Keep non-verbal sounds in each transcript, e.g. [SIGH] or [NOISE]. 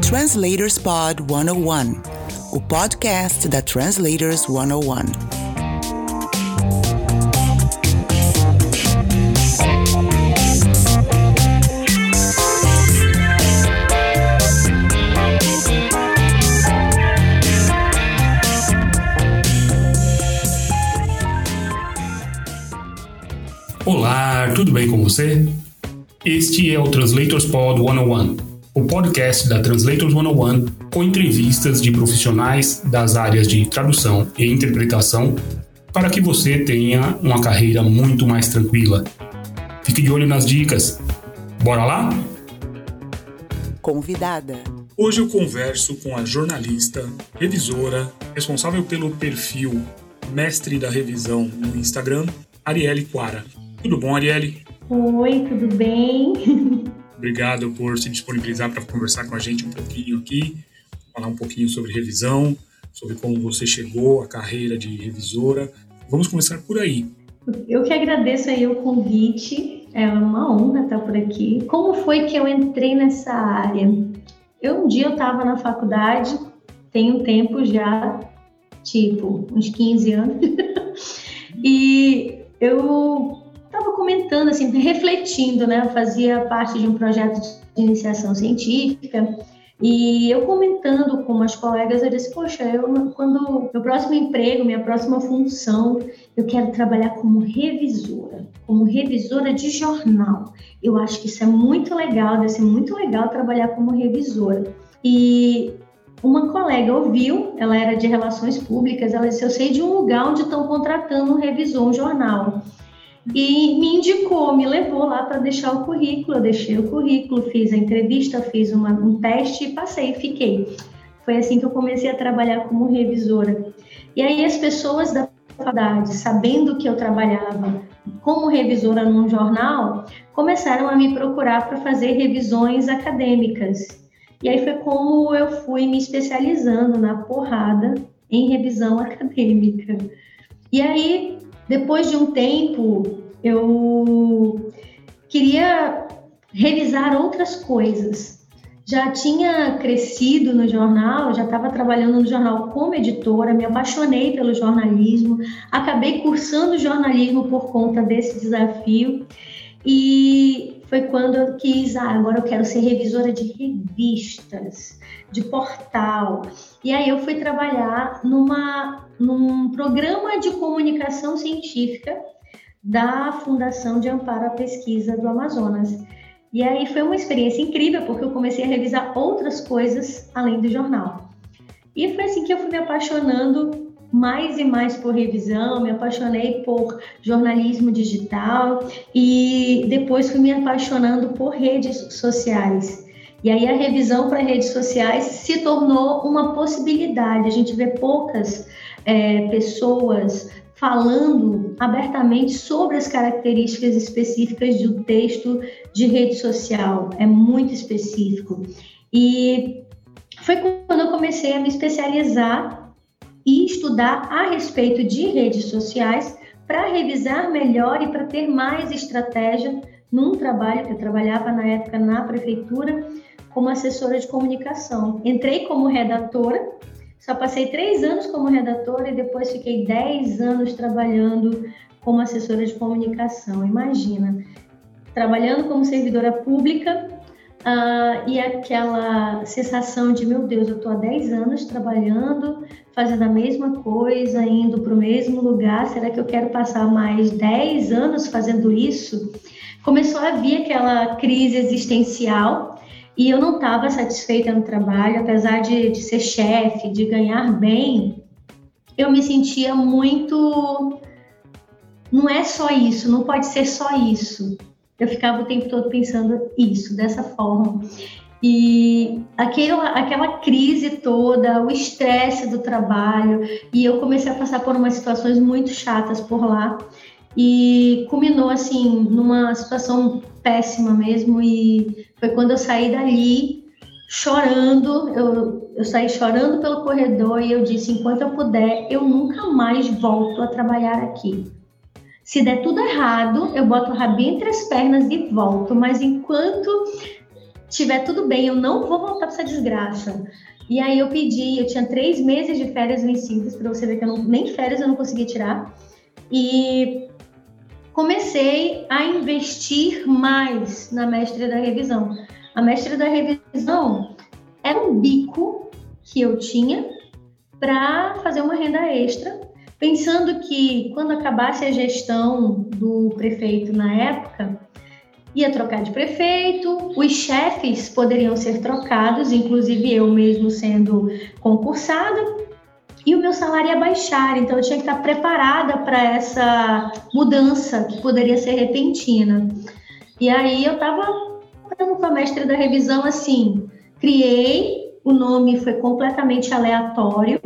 Translators Pod 101, o podcast da Translators 101. Olá, tudo bem com você? Este é o Translators Pod 101, o podcast da Translators 101 com entrevistas de profissionais das áreas de tradução e interpretação para que você tenha uma carreira muito mais tranquila. Fique de olho nas dicas. Bora lá? Convidada. Hoje eu converso com a jornalista, revisora, responsável pelo perfil Mestre da Revisão no Instagram, Arielle Quara. Tudo bom, Arielle? Oi, tudo bem? Obrigado por se disponibilizar para conversar com a gente um pouquinho aqui, falar um pouquinho sobre revisão, sobre como você chegou à carreira de revisora. Vamos começar por aí. Eu que agradeço aí o convite, é uma honra estar por aqui. Como foi que eu entrei nessa área? Eu um dia eu estava na faculdade, tem um tempo já, tipo, uns 15 anos, [LAUGHS] e eu comentando, assim, refletindo, né? Eu fazia parte de um projeto de iniciação científica e eu comentando com umas colegas, eu disse, poxa, eu, quando meu próximo emprego, minha próxima função, eu quero trabalhar como revisora, como revisora de jornal. Eu acho que isso é muito legal, deve ser muito legal trabalhar como revisora. E uma colega ouviu, ela era de relações públicas, ela disse, eu sei de um lugar onde estão contratando um revisor, um jornal e me indicou, me levou lá para deixar o currículo. Eu deixei o currículo, fiz a entrevista, fiz uma, um teste e passei, fiquei. Foi assim que eu comecei a trabalhar como revisora. E aí as pessoas da faculdade, sabendo que eu trabalhava como revisora num jornal, começaram a me procurar para fazer revisões acadêmicas. E aí foi como eu fui me especializando na porrada em revisão acadêmica. E aí depois de um tempo, eu queria revisar outras coisas. Já tinha crescido no jornal, já estava trabalhando no jornal como editora, me apaixonei pelo jornalismo, acabei cursando jornalismo por conta desse desafio e foi quando eu quis, ah, agora eu quero ser revisora de revistas, de portal. E aí eu fui trabalhar numa num programa de comunicação científica da Fundação de Amparo à Pesquisa do Amazonas. E aí foi uma experiência incrível, porque eu comecei a revisar outras coisas além do jornal. E foi assim que eu fui me apaixonando mais e mais por revisão, me apaixonei por jornalismo digital e depois fui me apaixonando por redes sociais. E aí a revisão para redes sociais se tornou uma possibilidade. A gente vê poucas é, pessoas falando abertamente sobre as características específicas um texto de rede social. É muito específico. E foi quando eu comecei a me especializar e estudar a respeito de redes sociais para revisar melhor e para ter mais estratégia num trabalho que eu trabalhava na época na prefeitura como assessora de comunicação. Entrei como redatora só passei três anos como redatora e depois fiquei dez anos trabalhando como assessora de comunicação. Imagina, trabalhando como servidora pública uh, e aquela sensação de, meu Deus, eu estou há dez anos trabalhando, fazendo a mesma coisa, indo para o mesmo lugar, será que eu quero passar mais dez anos fazendo isso? Começou a vir aquela crise existencial e eu não estava satisfeita no trabalho, apesar de, de ser chefe, de ganhar bem, eu me sentia muito. Não é só isso, não pode ser só isso. Eu ficava o tempo todo pensando isso, dessa forma. E aquela, aquela crise toda, o estresse do trabalho, e eu comecei a passar por umas situações muito chatas por lá e culminou assim numa situação péssima mesmo e foi quando eu saí dali chorando, eu, eu saí chorando pelo corredor e eu disse, enquanto eu puder, eu nunca mais volto a trabalhar aqui. Se der tudo errado, eu boto o rabinho entre as pernas e volto. Mas enquanto tiver tudo bem, eu não vou voltar para essa desgraça. E aí eu pedi, eu tinha três meses de férias vencidas, para você ver que eu não, nem férias eu não conseguia tirar. E comecei a investir mais na mestre da revisão. A mestre da revisão era um bico que eu tinha para fazer uma renda extra, pensando que quando acabasse a gestão do prefeito na época, ia trocar de prefeito, os chefes poderiam ser trocados, inclusive eu mesmo sendo concursada, e o meu salário ia baixar, então eu tinha que estar preparada para essa mudança que poderia ser repentina. E aí eu estava falando com a mestre da revisão assim, criei, o nome foi completamente aleatório.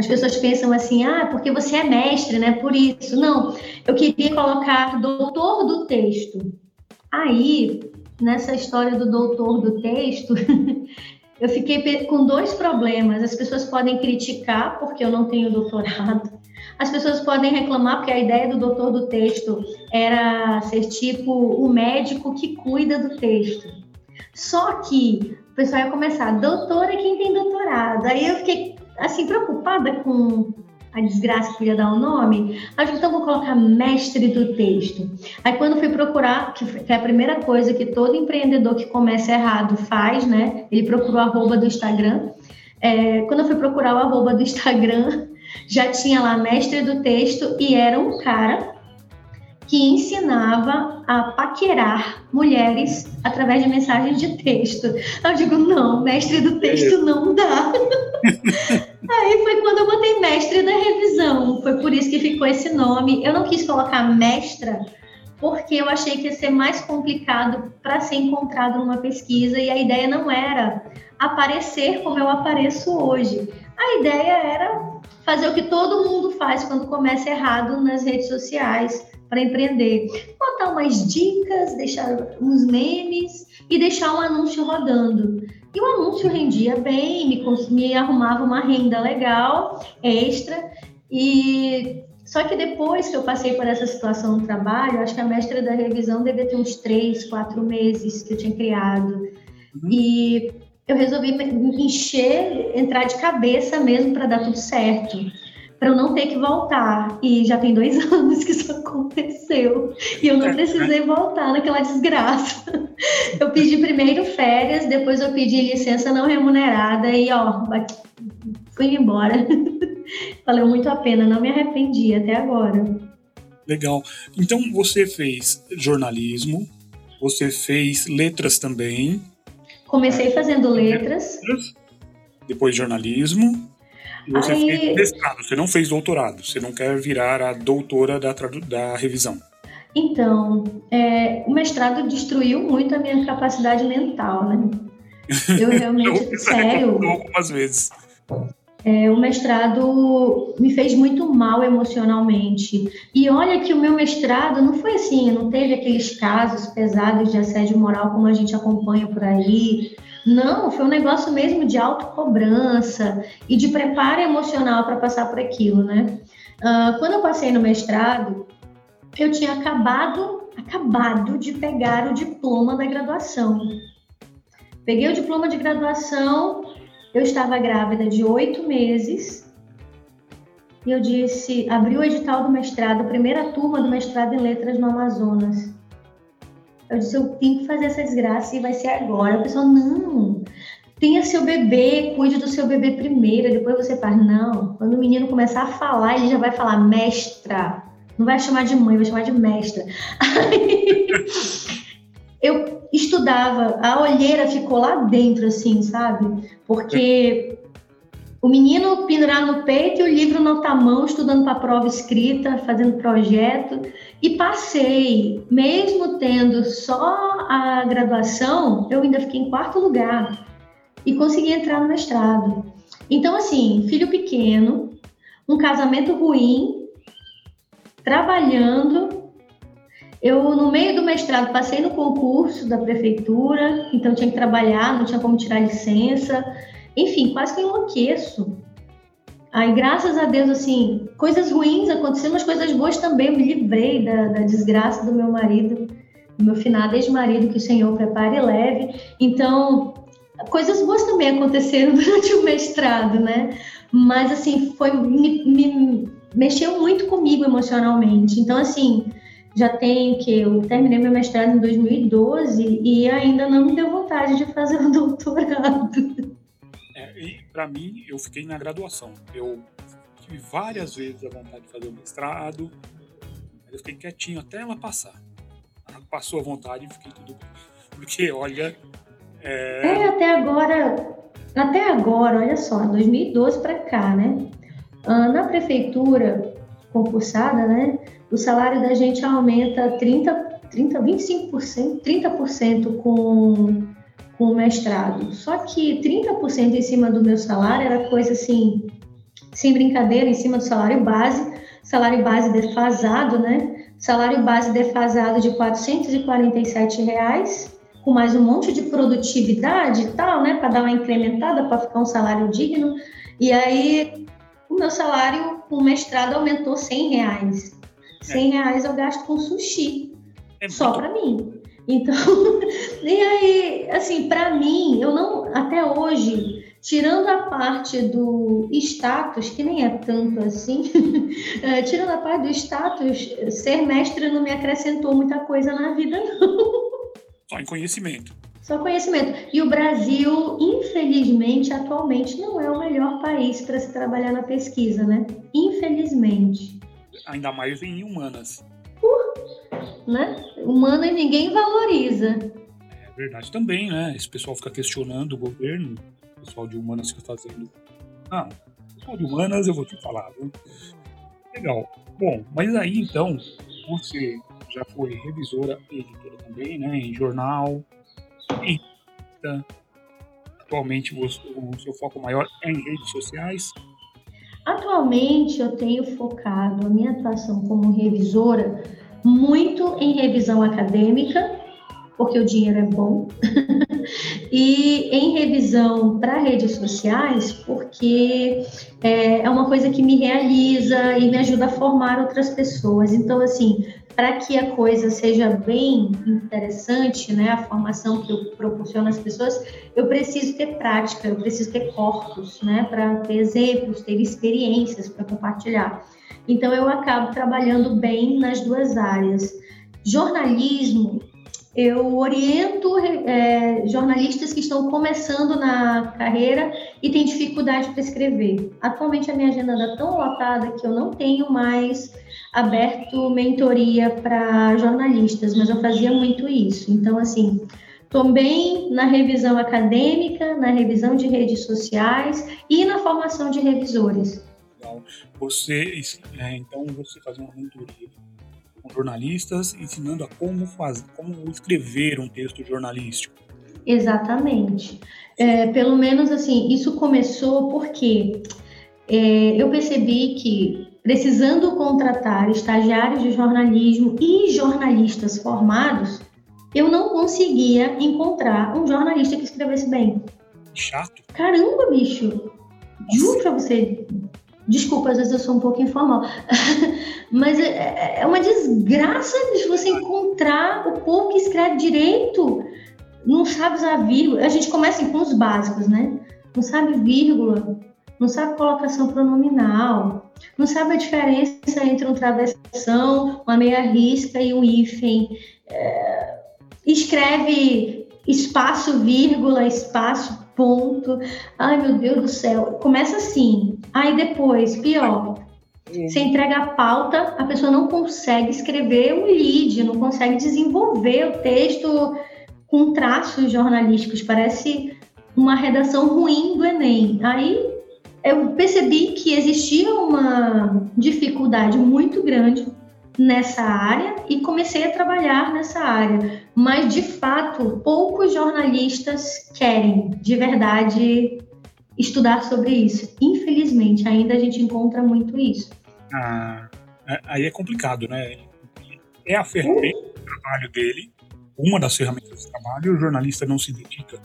As pessoas pensam assim, ah, porque você é mestre, né? Por isso. Não, eu queria colocar doutor do texto. Aí, nessa história do doutor do texto, [LAUGHS] eu fiquei com dois problemas. As pessoas podem criticar porque eu não tenho doutorado. As pessoas podem reclamar porque a ideia do doutor do texto era ser tipo o médico que cuida do texto. Só que o pessoal ia começar, doutor é quem tem doutorado. Aí eu fiquei assim preocupada com a desgraça que ia dar o nome, acho que então vou colocar mestre do texto. Aí quando fui procurar, que é a primeira coisa que todo empreendedor que começa errado faz, né? Ele procurou o arroba do Instagram. É, quando eu fui procurar o arroba do Instagram, [LAUGHS] já tinha lá mestre do texto e era um cara que ensinava a paquerar mulheres através de mensagens de texto. Eu digo, não, mestre do texto não dá. [LAUGHS] Aí foi quando eu botei mestre da revisão. Foi ficou esse nome. Eu não quis colocar mestra, porque eu achei que ia ser mais complicado para ser encontrado numa pesquisa e a ideia não era aparecer como eu apareço hoje. A ideia era fazer o que todo mundo faz quando começa errado nas redes sociais, para empreender. Botar umas dicas, deixar uns memes e deixar um anúncio rodando. E o anúncio rendia bem, me, me arrumava uma renda legal, extra. E só que depois que eu passei por essa situação no trabalho, acho que a mestra da revisão devia ter uns três, quatro meses que eu tinha criado. Uhum. E eu resolvi me encher, entrar de cabeça mesmo para dar tudo certo para eu não ter que voltar. E já tem dois [LAUGHS] anos que isso aconteceu. E eu não precisei voltar naquela desgraça. Eu pedi primeiro férias, depois eu pedi licença não remunerada e, ó, fui embora. [LAUGHS] [LAUGHS] Valeu muito a pena, não me arrependi até agora. Legal. Então você fez jornalismo, você fez letras também. Comecei fazendo letras. Depois jornalismo. E você Aí... fez mestrado, você não fez doutorado, você não quer virar a doutora da, da revisão. Então, é, o mestrado destruiu muito a minha capacidade mental, né? [LAUGHS] Eu realmente, sério. Algumas vezes. É, o mestrado me fez muito mal emocionalmente. E olha que o meu mestrado não foi assim, não teve aqueles casos pesados de assédio moral como a gente acompanha por aí. Não, foi um negócio mesmo de autocobrança e de preparo emocional para passar por aquilo, né? Uh, quando eu passei no mestrado, eu tinha acabado, acabado de pegar o diploma da graduação. Peguei o diploma de graduação, eu estava grávida de oito meses e eu disse, abri o edital do mestrado, primeira turma do mestrado em letras no Amazonas. Eu disse, eu tenho que fazer essa desgraça e vai ser agora. A pessoa, não, tenha seu bebê, cuide do seu bebê primeiro, depois você faz. Não, quando o menino começar a falar, ele já vai falar mestra. Não vai chamar de mãe, vai chamar de mestra. [LAUGHS] Aí, eu estudava, a olheira ficou lá dentro, assim, sabe? Porque o menino pendurado no peito e o livro na outra mão, estudando para a prova escrita, fazendo projeto. E passei, mesmo tendo só a graduação, eu ainda fiquei em quarto lugar e consegui entrar no mestrado. Então, assim, filho pequeno, um casamento ruim, trabalhando. Eu, no meio do mestrado, passei no concurso da prefeitura, então tinha que trabalhar, não tinha como tirar licença enfim, quase que enlouqueço. Aí, graças a Deus, assim, coisas ruins aconteceram, mas coisas boas também. Eu me livrei da, da desgraça do meu marido, do meu finado ex-marido, que o Senhor prepare e leve. Então, coisas boas também aconteceram [LAUGHS] durante o mestrado, né? Mas, assim, foi me, me mexeu muito comigo emocionalmente. Então, assim, já tenho que eu terminei meu mestrado em 2012 e ainda não me deu vontade de fazer o [LAUGHS] doutorado. É, para mim, eu fiquei na graduação. Eu tive várias vezes a vontade de fazer o mestrado, mas eu fiquei quietinho até ela passar. Ela passou a vontade e fiquei tudo bem. Porque, olha. É... é, até agora. Até agora, olha só, 2012 para cá, né? Ah, na prefeitura concursada, né? O salário da gente aumenta 30, 30 25%, 30% com, com o mestrado. Só que 30% em cima do meu salário era coisa assim, sem brincadeira, em cima do salário base, salário base defasado, né? Salário base defasado de 447 reais, com mais um monte de produtividade e tal, né? Para dar uma incrementada, para ficar um salário digno. E aí, o meu salário com mestrado aumentou 100 reais. 100 reais eu gasto com sushi. É só para mim. Então, [LAUGHS] e aí, assim, para mim, eu não, até hoje, tirando a parte do status, que nem é tanto assim, é, [LAUGHS] tirando a parte do status, ser mestre não me acrescentou muita coisa na vida, não. Só em conhecimento. Só conhecimento. E o Brasil, infelizmente, atualmente não é o melhor país para se trabalhar na pesquisa, né? Infelizmente ainda mais em humanas. Uh, né? Humanas ninguém valoriza. É verdade também, né? Esse pessoal fica questionando o governo, o pessoal de humanas fica fazendo. Ah, pessoal de humanas eu vou te falar, viu? Legal. Bom, mas aí então, você já foi revisora e editora também, né? Em jornal, em Atualmente o seu foco maior é em redes sociais. Atualmente eu tenho focado a minha atuação como revisora muito em revisão acadêmica, porque o dinheiro é bom, [LAUGHS] e em revisão para redes sociais, porque é, é uma coisa que me realiza e me ajuda a formar outras pessoas. Então, assim, para que a coisa seja bem interessante, né, a formação que eu proporciono às pessoas, eu preciso ter prática, eu preciso ter corpos, né, para ter exemplos, ter experiências para compartilhar. Então eu acabo trabalhando bem nas duas áreas. Jornalismo, eu oriento é, jornalistas que estão começando na carreira e têm dificuldade para escrever. Atualmente a minha agenda está tão lotada que eu não tenho mais aberto mentoria para jornalistas, mas eu fazia muito isso. Então, assim, também na revisão acadêmica, na revisão de redes sociais e na formação de revisores. Legal. Você, é, então, você fazia uma mentoria com jornalistas, ensinando a como fazer, como escrever um texto jornalístico. Exatamente. É, pelo menos assim, isso começou porque é, eu percebi que precisando contratar estagiários de jornalismo e jornalistas formados, eu não conseguia encontrar um jornalista que escrevesse bem. Chato. Caramba, bicho. Juro pra você. Desculpa, às vezes eu sou um pouco informal. [LAUGHS] Mas é, é, uma desgraça de você encontrar o povo que escreve direito. Não sabe usar vírgula. A gente começa com os básicos, né? Não sabe vírgula, não sabe colocação pronominal, não sabe a diferença entre um travessão, uma meia risca e um hífen. É, escreve espaço, vírgula, espaço, ponto. Ai, meu Deus do céu. Começa assim. Aí depois, pior. Você entrega a pauta, a pessoa não consegue escrever um lead, não consegue desenvolver o texto com traços jornalísticos. Parece uma redação ruim do Enem. Aí eu percebi que existia uma dificuldade muito grande nessa área e comecei a trabalhar nessa área. Mas, de fato, poucos jornalistas querem, de verdade, estudar sobre isso. Infelizmente, ainda a gente encontra muito isso. Ah, é, aí é complicado, né? É a ferramenta do trabalho dele, uma das ferramentas do trabalho, o jornalista não se dedica.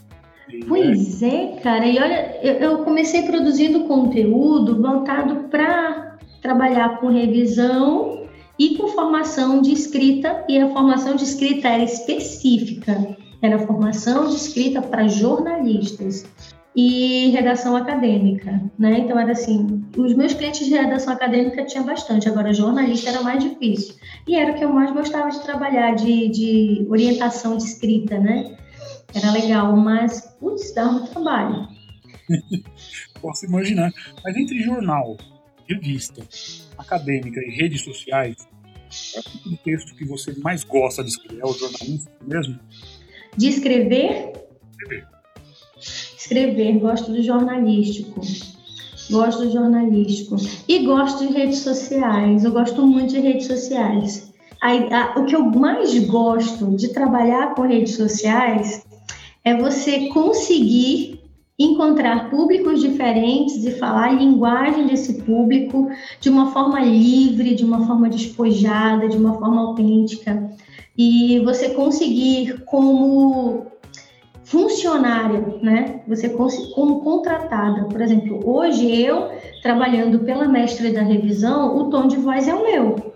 Pois é, cara. E olha, eu comecei produzindo conteúdo voltado para trabalhar com revisão e com formação de escrita, e a formação de escrita era específica, era formação de escrita para jornalistas e redação acadêmica, né? Então era assim, os meus clientes de redação acadêmica tinha bastante, agora jornalista era mais difícil. E era o que eu mais gostava de trabalhar, de, de orientação de escrita, né? Era legal, mas, putz, dava muito trabalho. [LAUGHS] Posso imaginar. Mas entre jornal, revista, acadêmica e redes sociais, qual é o tipo de texto que você mais gosta de escrever? É o jornalista mesmo? De escrever? Escrever. Escrever, gosto do jornalístico. Gosto do jornalístico. E gosto de redes sociais. Eu gosto muito de redes sociais. o que eu mais gosto de trabalhar com redes sociais é você conseguir encontrar públicos diferentes e falar a linguagem desse público de uma forma livre, de uma forma despojada, de uma forma autêntica. E você conseguir, como funcionária, né? Você como contratada, por exemplo, hoje eu trabalhando pela mestre da revisão, o tom de voz é o meu.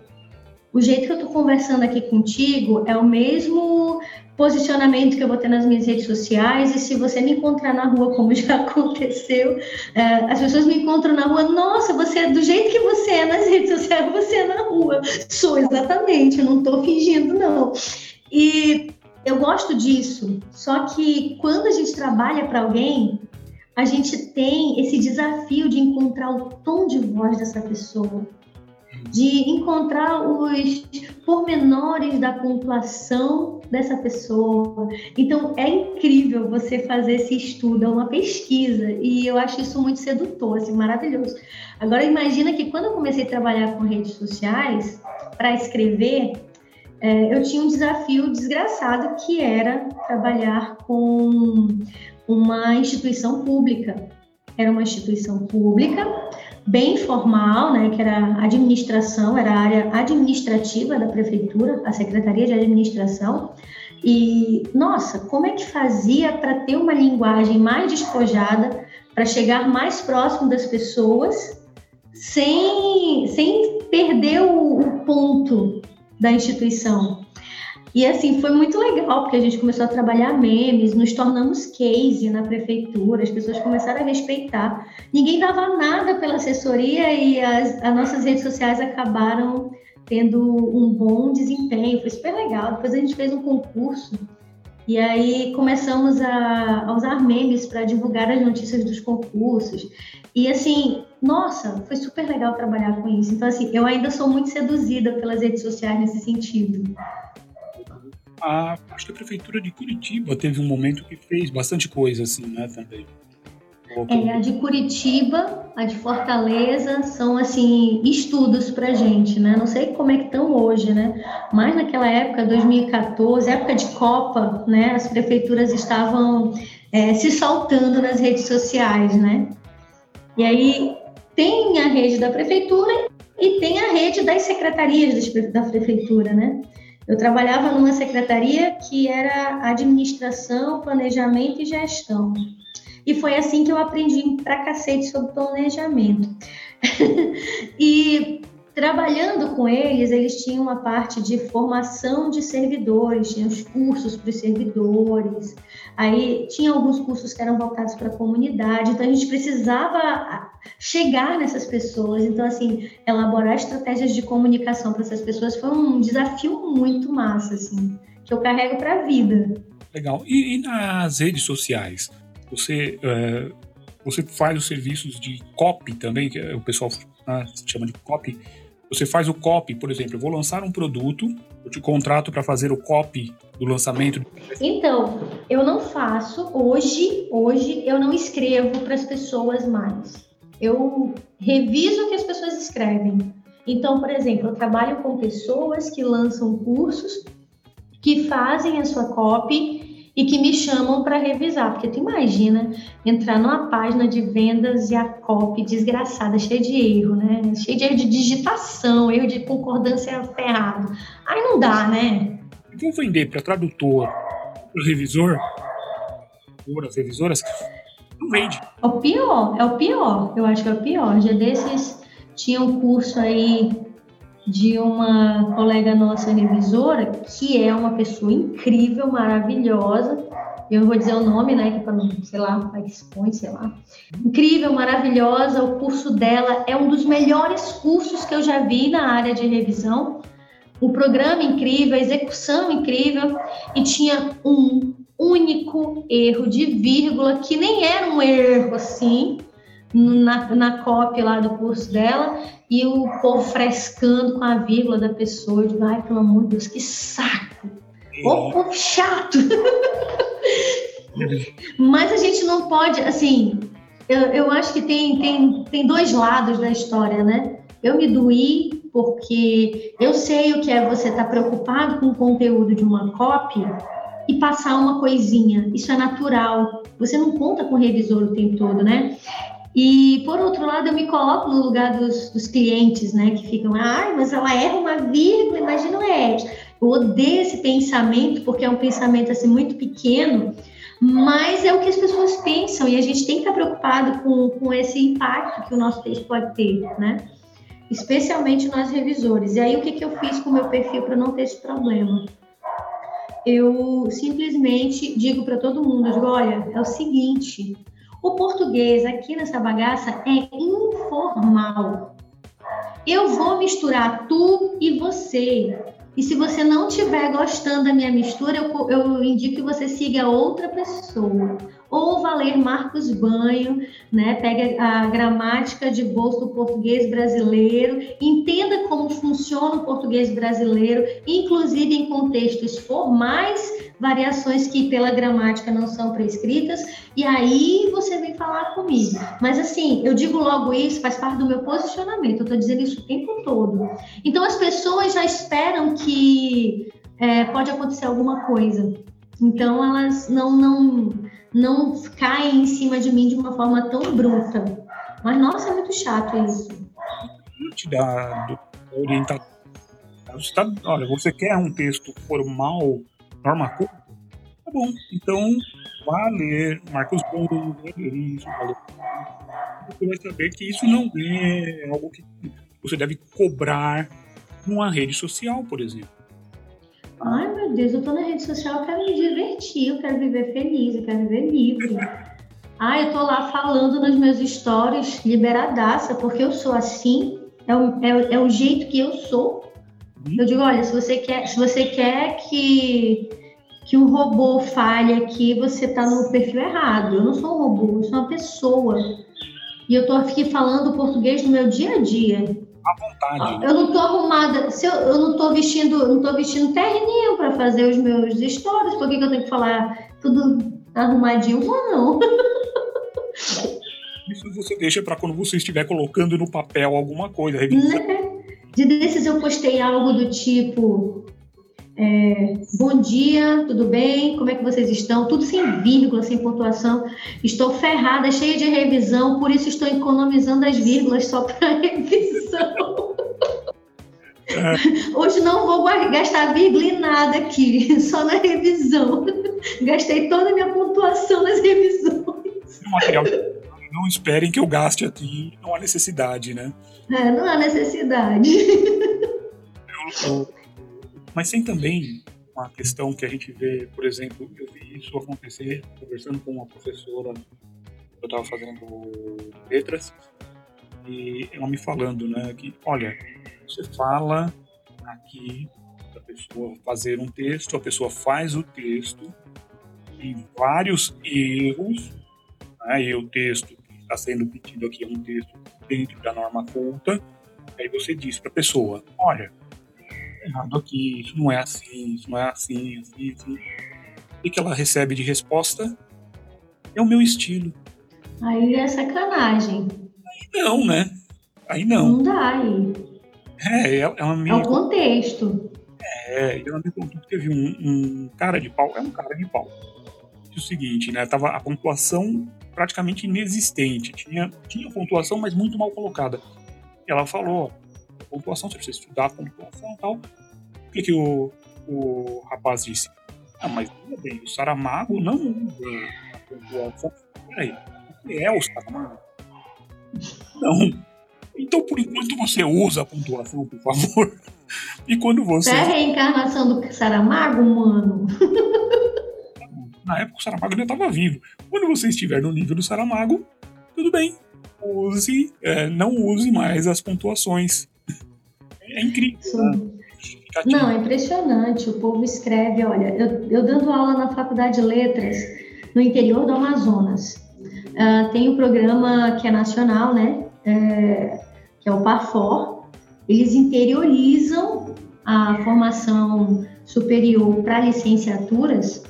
O jeito que eu estou conversando aqui contigo é o mesmo posicionamento que eu vou ter nas minhas redes sociais, e se você me encontrar na rua, como já [LAUGHS] aconteceu, é, as pessoas me encontram na rua, nossa, você é do jeito que você é nas [LAUGHS] redes sociais, você é na rua. Sou exatamente, eu não estou fingindo, não. E eu gosto disso, só que quando a gente trabalha para alguém, a gente tem esse desafio de encontrar o tom de voz dessa pessoa de encontrar os pormenores da pontuação dessa pessoa. Então é incrível você fazer esse estudo, é uma pesquisa e eu acho isso muito sedutor, assim, maravilhoso. Agora imagina que quando eu comecei a trabalhar com redes sociais para escrever, é, eu tinha um desafio desgraçado que era trabalhar com uma instituição pública. Era uma instituição pública bem formal, né, que era administração, era a área administrativa da prefeitura, a Secretaria de Administração. E, nossa, como é que fazia para ter uma linguagem mais despojada, para chegar mais próximo das pessoas, sem, sem perder o, o ponto da instituição? E assim, foi muito legal, porque a gente começou a trabalhar memes, nos tornamos case na prefeitura, as pessoas começaram a respeitar. Ninguém dava nada pela assessoria e as, as nossas redes sociais acabaram tendo um bom desempenho, foi super legal. Depois a gente fez um concurso e aí começamos a, a usar memes para divulgar as notícias dos concursos. E assim, nossa, foi super legal trabalhar com isso. Então, assim, eu ainda sou muito seduzida pelas redes sociais nesse sentido a, acho que a prefeitura de Curitiba teve um momento que fez bastante coisa assim, né, também. É, a de Curitiba, a de Fortaleza são assim estudos para gente, né? Não sei como é que estão hoje, né? Mas naquela época, 2014, época de Copa, né? As prefeituras estavam é, se soltando nas redes sociais, né? E aí tem a rede da prefeitura e tem a rede das secretarias da prefeitura, né? Eu trabalhava numa secretaria que era administração, planejamento e gestão. E foi assim que eu aprendi pra cacete sobre planejamento. [LAUGHS] e trabalhando com eles, eles tinham uma parte de formação de servidores, tinha os cursos para os servidores, aí tinha alguns cursos que eram voltados para a comunidade, então a gente precisava chegar nessas pessoas, então assim, elaborar estratégias de comunicação para essas pessoas foi um desafio muito massa, assim, que eu carrego para a vida. Legal. E, e, nas redes sociais, você é, você faz os serviços de copy também, que o pessoal né, chama de copy você faz o copy, por exemplo, eu vou lançar um produto, eu te contrato para fazer o copy do lançamento. Então, eu não faço hoje, hoje eu não escrevo para as pessoas mais. Eu reviso o que as pessoas escrevem. Então, por exemplo, eu trabalho com pessoas que lançam cursos, que fazem a sua copy e que me chamam para revisar, porque tu imagina entrar numa página de vendas e a copy desgraçada, cheia de erro, né? Cheia de erro de digitação, erro de concordância ferrado. Aí não dá, né? Vou vender para tradutor, para revisor, revisoras, revisoras, não vende. É o pior, é o pior. Eu acho que é o pior. Já desses tinha um curso aí de uma colega nossa revisora, que é uma pessoa incrível, maravilhosa. Eu vou dizer o nome, né, que para não, sei lá, que expõe, sei lá. Incrível, maravilhosa. O curso dela é um dos melhores cursos que eu já vi na área de revisão. O programa incrível, a execução incrível e tinha um único erro de vírgula que nem era um erro assim na, na cópia lá do curso dela e o povo frescando com a vírgula da pessoa. Digo, ai, pelo amor de Deus, que saco! Ô, povo chato! [LAUGHS] Mas a gente não pode, assim, eu, eu acho que tem, tem, tem dois lados da história, né? Eu me doí porque eu sei o que é você estar tá preocupado com o conteúdo de uma cópia e passar uma coisinha. Isso é natural. Você não conta com o revisor o tempo todo, né? E, por outro lado, eu me coloco no lugar dos, dos clientes, né? Que ficam, ai, mas ela erra uma vírgula, imagina o Ed. Eu odeio esse pensamento, porque é um pensamento, assim, muito pequeno, mas é o que as pessoas pensam e a gente tem que estar preocupado com, com esse impacto que o nosso texto pode ter, né? Especialmente nós revisores. E aí, o que, que eu fiz com o meu perfil para não ter esse problema? Eu simplesmente digo para todo mundo, digo, olha, é o seguinte, o português aqui nessa bagaça é informal. Eu vou misturar tu e você. E se você não estiver gostando da minha mistura, eu, eu indico que você siga outra pessoa ou valer Marcos Banho, né? Pega a gramática de bolso do português brasileiro, entenda como funciona o português brasileiro, inclusive em contextos formais, variações que pela gramática não são prescritas, e aí você vem falar comigo. Mas assim, eu digo logo isso, faz parte do meu posicionamento, eu estou dizendo isso o tempo todo. Então as pessoas já esperam que é, pode acontecer alguma coisa. Então elas não, não não caem em cima de mim de uma forma tão bruta. Mas, nossa, é muito chato isso. Te dá orientação. Tá, olha, você quer um texto formal, norma curta? Tá bom. Então, vá ler Marcos ler isso, Você vai saber que isso não é algo que você deve cobrar numa rede social, por exemplo. Ai, meu Deus, eu tô na rede social, eu quero me divertir, eu quero viver feliz, eu quero viver livre. Ah, eu tô lá falando nos meus stories, liberadaça, porque eu sou assim, é o, é, é o jeito que eu sou. Eu digo, olha, se você quer, se você quer que, que um robô falhe aqui, você tá no perfil errado. Eu não sou um robô, eu sou uma pessoa. E eu tô aqui falando português no meu dia a dia à vontade. Eu não tô arrumada, se eu, eu não tô vestindo, não tô vestindo terninho para fazer os meus stories, por que, que eu tenho que falar tudo arrumadinho? Não. Isso você deixa para quando você estiver colocando no papel alguma coisa, revisando. De desses eu postei algo do tipo é, bom dia, tudo bem? Como é que vocês estão? Tudo sem vírgula, sem pontuação. Estou ferrada, cheia de revisão, por isso estou economizando as vírgulas só para [LAUGHS] revisão. É. Hoje não vou gastar vírgula em nada aqui, [LAUGHS] só na revisão. Gastei toda a minha pontuação nas revisões. Material, não esperem que eu gaste aqui, não há necessidade, né? É, não há necessidade. Mas tem também uma questão que a gente vê, por exemplo, eu vi isso acontecer conversando com uma professora, eu estava fazendo letras, e ela me falando, né, que, olha, você fala aqui da pessoa fazer um texto, a pessoa faz o texto, tem vários erros, né, e o texto que está sendo pedido aqui é um texto dentro da norma culta, aí você diz para a pessoa, olha, errado aqui, isso não é assim, isso não é assim, assim, assim. O que ela recebe de resposta é o meu estilo. Aí é sacanagem. Aí não, né? Aí não. Não dá aí. É, ela me... É o contexto. É, ela me contou que teve um, um, cara de pau, é um cara de pau. O seguinte, né? Tava a pontuação praticamente inexistente. Tinha, tinha pontuação, mas muito mal colocada. Ela falou, pontuação, você precisa estudar a pontuação e tal. O que, que o, o rapaz disse? Ah, mas tudo bem, o Saramago não usa a pontuação. Peraí, é o Saramago? Não. Então, por enquanto, você usa a pontuação, por favor. [LAUGHS] E quando você. É a reencarnação do Saramago, mano? [LAUGHS] Na época o Saramago ainda estava vivo. Quando você estiver no nível do Saramago, tudo bem. Use, é, não use mais as pontuações. É incrível. Né? Não, é impressionante. O povo escreve, olha, eu, eu dando aula na Faculdade de Letras, no interior do Amazonas. Uh, tem um programa que é nacional, né? É, que é o PAFOR. Eles interiorizam a formação superior para licenciaturas.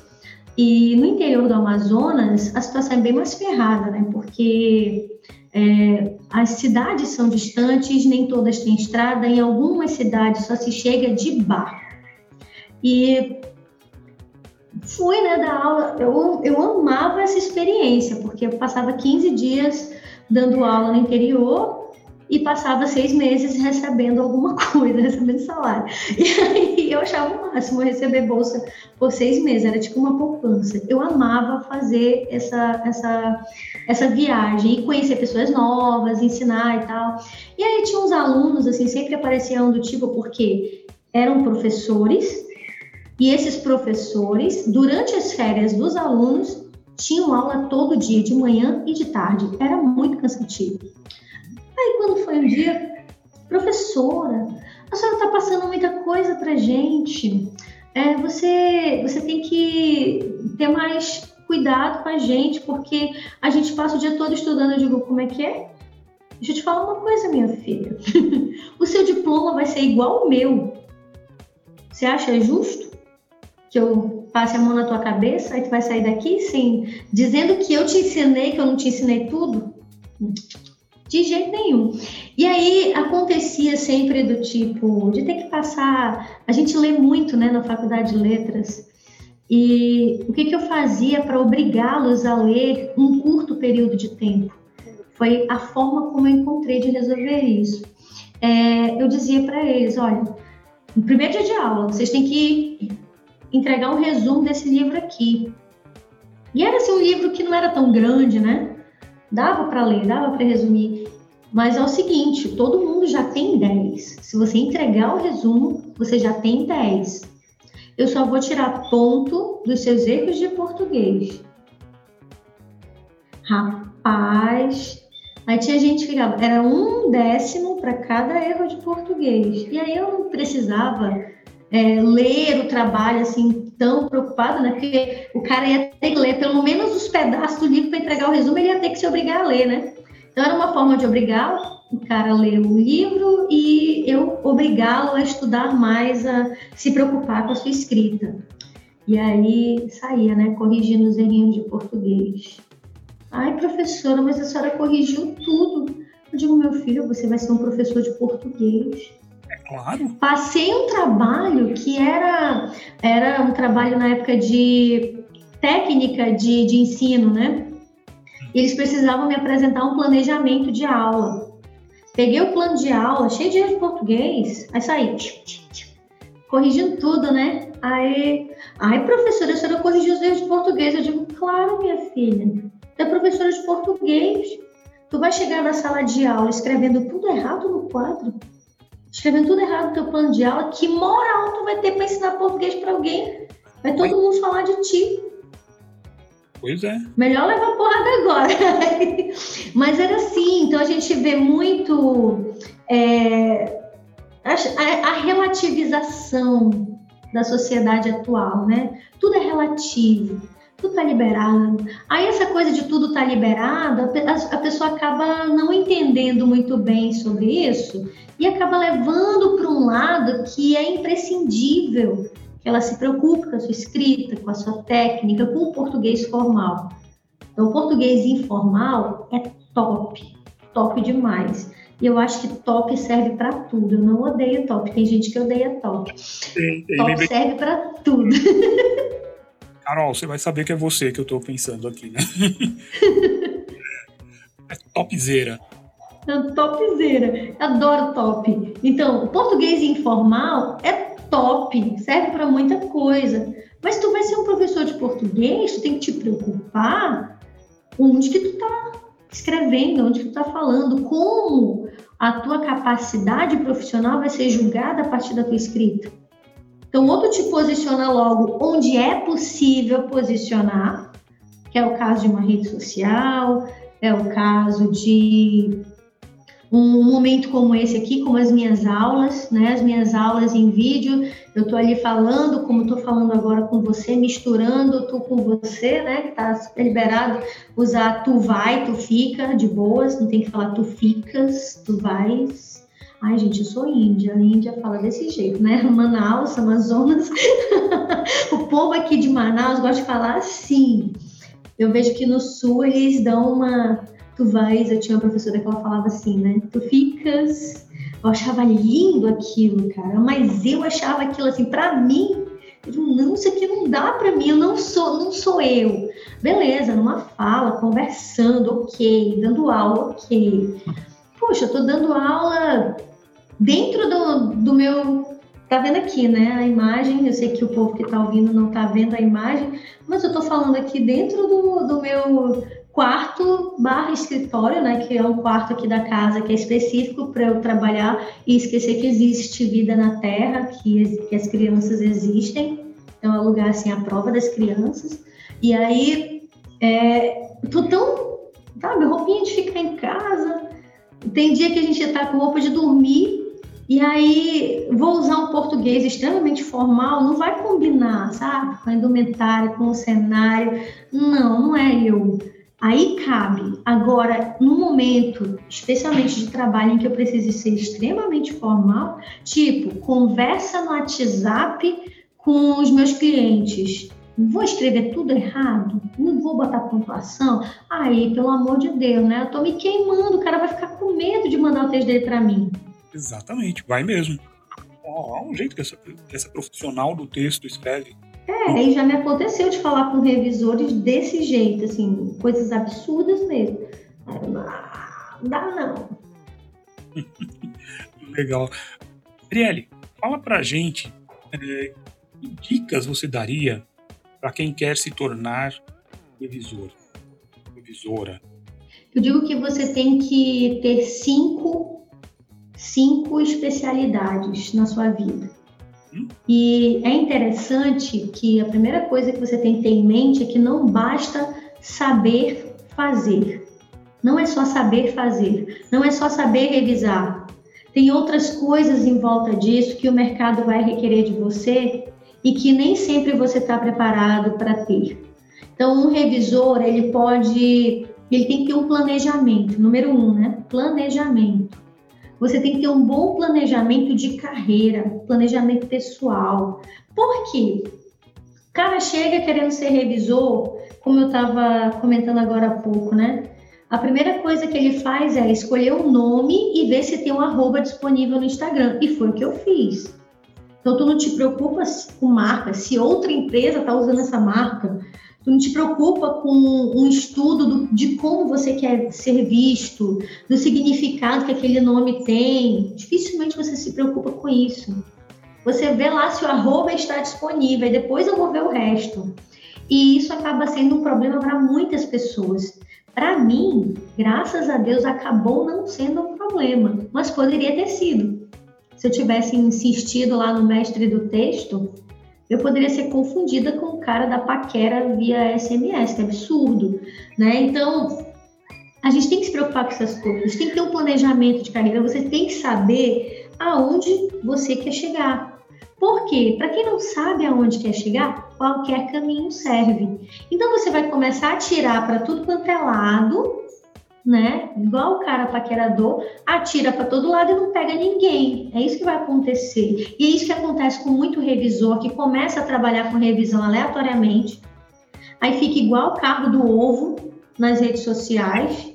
E no interior do Amazonas, a situação é bem mais ferrada, né? Porque é, as cidades são distantes, nem todas têm estrada, em algumas cidades só se chega de barco. E fui né, dar aula, eu, eu amava essa experiência, porque eu passava 15 dias dando aula no interior e passava seis meses recebendo alguma [LAUGHS] coisa, recebendo salário. E aí eu achava o máximo receber bolsa por seis meses, era tipo uma poupança. Eu amava fazer essa, essa, essa viagem e conhecer pessoas novas, ensinar e tal. E aí tinha uns alunos, assim, sempre apareciam do tipo, porque eram professores, e esses professores, durante as férias dos alunos, tinham aula todo dia, de manhã e de tarde. Era muito cansativo. Aí quando foi um dia, professora, a senhora está passando muita coisa para gente. É, você, você tem que ter mais cuidado com a gente, porque a gente passa o dia todo estudando. Eu digo, como é que é? Deixa eu te falar uma coisa, minha filha. [LAUGHS] o seu diploma vai ser igual ao meu. Você acha justo que eu passe a mão na tua cabeça e tu vai sair daqui sem dizendo que eu te ensinei, que eu não te ensinei tudo? De jeito nenhum. E aí acontecia sempre do tipo de ter que passar. A gente lê muito, né, na faculdade de letras. E o que, que eu fazia para obrigá-los a ler um curto período de tempo? Foi a forma como eu encontrei de resolver isso. É, eu dizia para eles: olha, no primeiro dia de aula, vocês têm que entregar um resumo desse livro aqui. E era assim um livro que não era tão grande, né? Dava para ler, dava para resumir. Mas é o seguinte, todo mundo já tem 10. Se você entregar o resumo, você já tem 10. Eu só vou tirar ponto dos seus erros de português. Rapaz, aí tinha gente que era um décimo para cada erro de português. E aí eu não precisava é, ler o trabalho assim tão preocupado, né? Porque o cara ia ter que ler pelo menos os pedaços do livro para entregar o resumo, ele ia ter que se obrigar a ler, né? Então era uma forma de obrigar o cara a ler o livro e eu obrigá-lo a estudar mais, a se preocupar com a sua escrita. E aí saía, né, corrigindo os errinhos de português. Ai, professora, mas a senhora corrigiu tudo. Eu digo, meu filho, você vai ser um professor de português. Claro. Passei um trabalho que era, era um trabalho na época de técnica de, de ensino, né? Eles precisavam me apresentar um planejamento de aula. Peguei o plano de aula, cheio de erro de português, aí saí, corrigindo tudo, né? Aí, aí professora, a senhora corrigiu os erros de português. Eu digo, claro, minha filha, tu é professora de português. Tu vai chegar na sala de aula escrevendo tudo errado no quadro? Escrevendo tudo errado no teu plano de aula, que moral tu vai ter para ensinar português para alguém? Vai todo mundo falar de ti. Pois é. Melhor levar porrada agora. [LAUGHS] Mas era assim, então a gente vê muito é, a, a, relativização da sociedade atual, né? Tudo é relativo tudo tá liberado. Aí essa coisa de tudo tá liberado, a, pessoa acaba não entendendo muito bem sobre isso e acaba levando para um lado que é imprescindível que ela se preocupe com a sua escrita, com a sua técnica, com o português formal. Então, o português informal é top, top demais. E eu acho que top serve para tudo. Eu não odeio top. Tem gente que odeia top. Top serve para tudo. [LAUGHS] Carol, você vai saber que é você que eu tô pensando aqui, né? [LAUGHS] é topzera. É topzera. Adoro top. Então, o português informal é top, serve para muita coisa. Mas tu vai ser um professor de português, tu tem que te preocupar onde que tu tá escrevendo, onde que tu tá falando, como a tua capacidade profissional vai ser julgada a partir da tua escrita. Então, ou tu te posiciona logo onde é possível posicionar, que é o caso de uma rede social, é o caso de um momento como esse aqui, como as minhas aulas, né? As minhas aulas em vídeo, eu tô ali falando, como tô falando agora com você, misturando tu com você, né? Que tá liberado usar tu vai, tu fica, de boas, não tem que falar tu ficas, tu vais. Ai, gente, eu sou índia, a Índia fala desse jeito, né? [LAUGHS] Manaus, Amazonas. [LAUGHS] o povo aqui de Manaus gosta de falar assim. Eu vejo que no sul eles dão uma tu vais, eu tinha uma professora que ela falava assim, né? Tu ficas. Eu achava lindo aquilo, cara, mas eu achava aquilo assim, para mim, eu digo, não, isso aqui não dá para mim, eu não sou, não sou eu. Beleza, numa fala, conversando, ok, dando aula, ok. Poxa, eu tô dando aula dentro do, do meu. Tá vendo aqui, né? A imagem, eu sei que o povo que tá ouvindo não tá vendo a imagem, mas eu tô falando aqui dentro do, do meu quarto barra escritório, né, que é um quarto aqui da casa que é específico para eu trabalhar e esquecer que existe vida na Terra, que, que as crianças existem. Então, é um lugar assim, a prova das crianças. E aí, é, tô tão, sabe, roupinha de ficar em casa. Tem dia que a gente tá com roupa de dormir e aí, vou usar um português extremamente formal, não vai combinar, sabe? Com a indumentária, com o cenário. Não, não é eu. Aí cabe. Agora, no momento, especialmente de trabalho em que eu preciso ser extremamente formal, tipo, conversa no WhatsApp com os meus clientes. Vou escrever tudo errado? Não vou botar pontuação? Aí, pelo amor de Deus, né? Eu tô me queimando, o cara vai ficar com medo de mandar o texto dele para mim. Exatamente, vai mesmo. Ó, um jeito que essa, que essa profissional do texto escreve é, e já me aconteceu de falar com revisores desse jeito, assim, coisas absurdas mesmo. Não dá não. [LAUGHS] Legal. Arielle, fala pra gente é, que dicas você daria para quem quer se tornar revisor, revisora? Eu digo que você tem que ter cinco, cinco especialidades na sua vida. E é interessante que a primeira coisa que você tem que ter em mente é que não basta saber fazer. Não é só saber fazer, não é só saber revisar. Tem outras coisas em volta disso que o mercado vai requerer de você e que nem sempre você está preparado para ter. Então, um revisor, ele pode, ele tem que ter um planejamento, número um, né? Planejamento. Você tem que ter um bom planejamento de carreira, planejamento pessoal. Por quê? O cara chega querendo ser revisor, como eu estava comentando agora há pouco, né? A primeira coisa que ele faz é escolher o um nome e ver se tem um arroba disponível no Instagram. E foi o que eu fiz. Então, tu não te preocupa com marca. Se outra empresa está usando essa marca, Tu não te preocupa com um estudo do, de como você quer ser visto, do significado que aquele nome tem. Dificilmente você se preocupa com isso. Você vê lá se o arroba está disponível e depois eu vou ver o resto. E isso acaba sendo um problema para muitas pessoas. Para mim, graças a Deus, acabou não sendo um problema, mas poderia ter sido. Se eu tivesse insistido lá no mestre do texto, eu poderia ser confundida com o cara da paquera via SMS, que é absurdo, né? Então, a gente tem que se preocupar com essas coisas, a gente tem que ter um planejamento de carreira, você tem que saber aonde você quer chegar. Por quê? Para quem não sabe aonde quer chegar, qualquer caminho serve. Então você vai começar a tirar para tudo quanto é lado né? Igual o cara paquerador, atira para todo lado e não pega ninguém. É isso que vai acontecer. E é isso que acontece com muito revisor que começa a trabalhar com revisão aleatoriamente. Aí fica igual o carro do ovo nas redes sociais,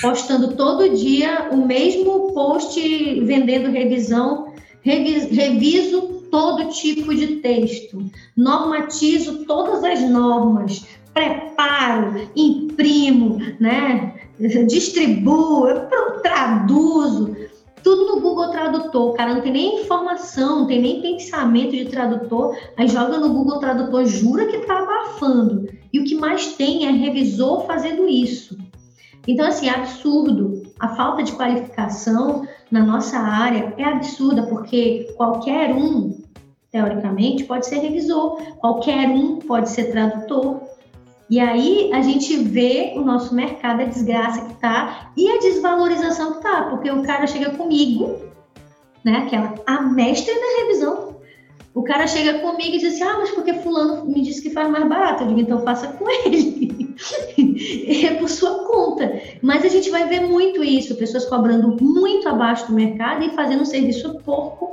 postando todo dia o mesmo post vendendo revisão, reviso todo tipo de texto, normatizo todas as normas, preparo, imprimo, né? Distribuo, eu traduzo. tudo no Google Tradutor, cara, não tem nem informação, não tem nem pensamento de tradutor, aí joga no Google Tradutor, jura que tá abafando. E o que mais tem é revisor fazendo isso. Então, assim, é absurdo. A falta de qualificação na nossa área é absurda, porque qualquer um, teoricamente, pode ser revisor, qualquer um pode ser tradutor. E aí a gente vê o nosso mercado, a desgraça que tá e a desvalorização que tá, porque o cara chega comigo, né, aquela a mestre da revisão. O cara chega comigo e diz assim: "Ah, mas porque fulano me disse que faz mais barato". Eu digo: "Então faça com [LAUGHS] ele". é por sua conta. Mas a gente vai ver muito isso, pessoas cobrando muito abaixo do mercado e fazendo um serviço porco.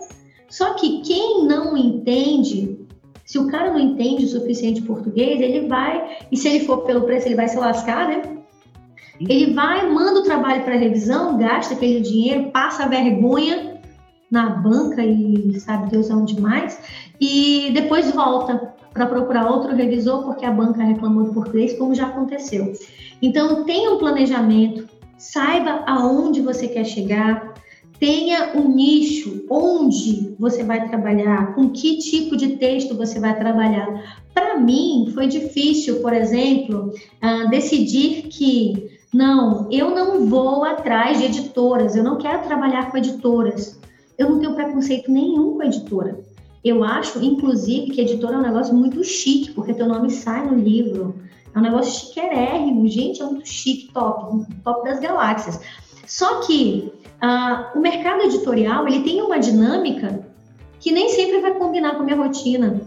Só que quem não entende se o cara não entende o suficiente português, ele vai, e se ele for pelo preço, ele vai se lascar, né? Ele vai, manda o trabalho para revisão, gasta aquele dinheiro, passa vergonha na banca e sabe Deus aonde mais, e depois volta para procurar outro revisor porque a banca reclamou do português, como já aconteceu. Então, tenha um planejamento, saiba aonde você quer chegar, tenha um nicho onde você vai trabalhar, com que tipo de texto você vai trabalhar. Para mim, foi difícil, por exemplo, uh, decidir que não, eu não vou atrás de editoras, eu não quero trabalhar com editoras. Eu não tenho preconceito nenhum com editora. Eu acho, inclusive, que editora é um negócio muito chique, porque teu nome sai no livro. É um negócio chiquerérrimo, gente, é muito chique, top, top das galáxias. Só que ah, o mercado editorial ele tem uma dinâmica que nem sempre vai combinar com a minha rotina.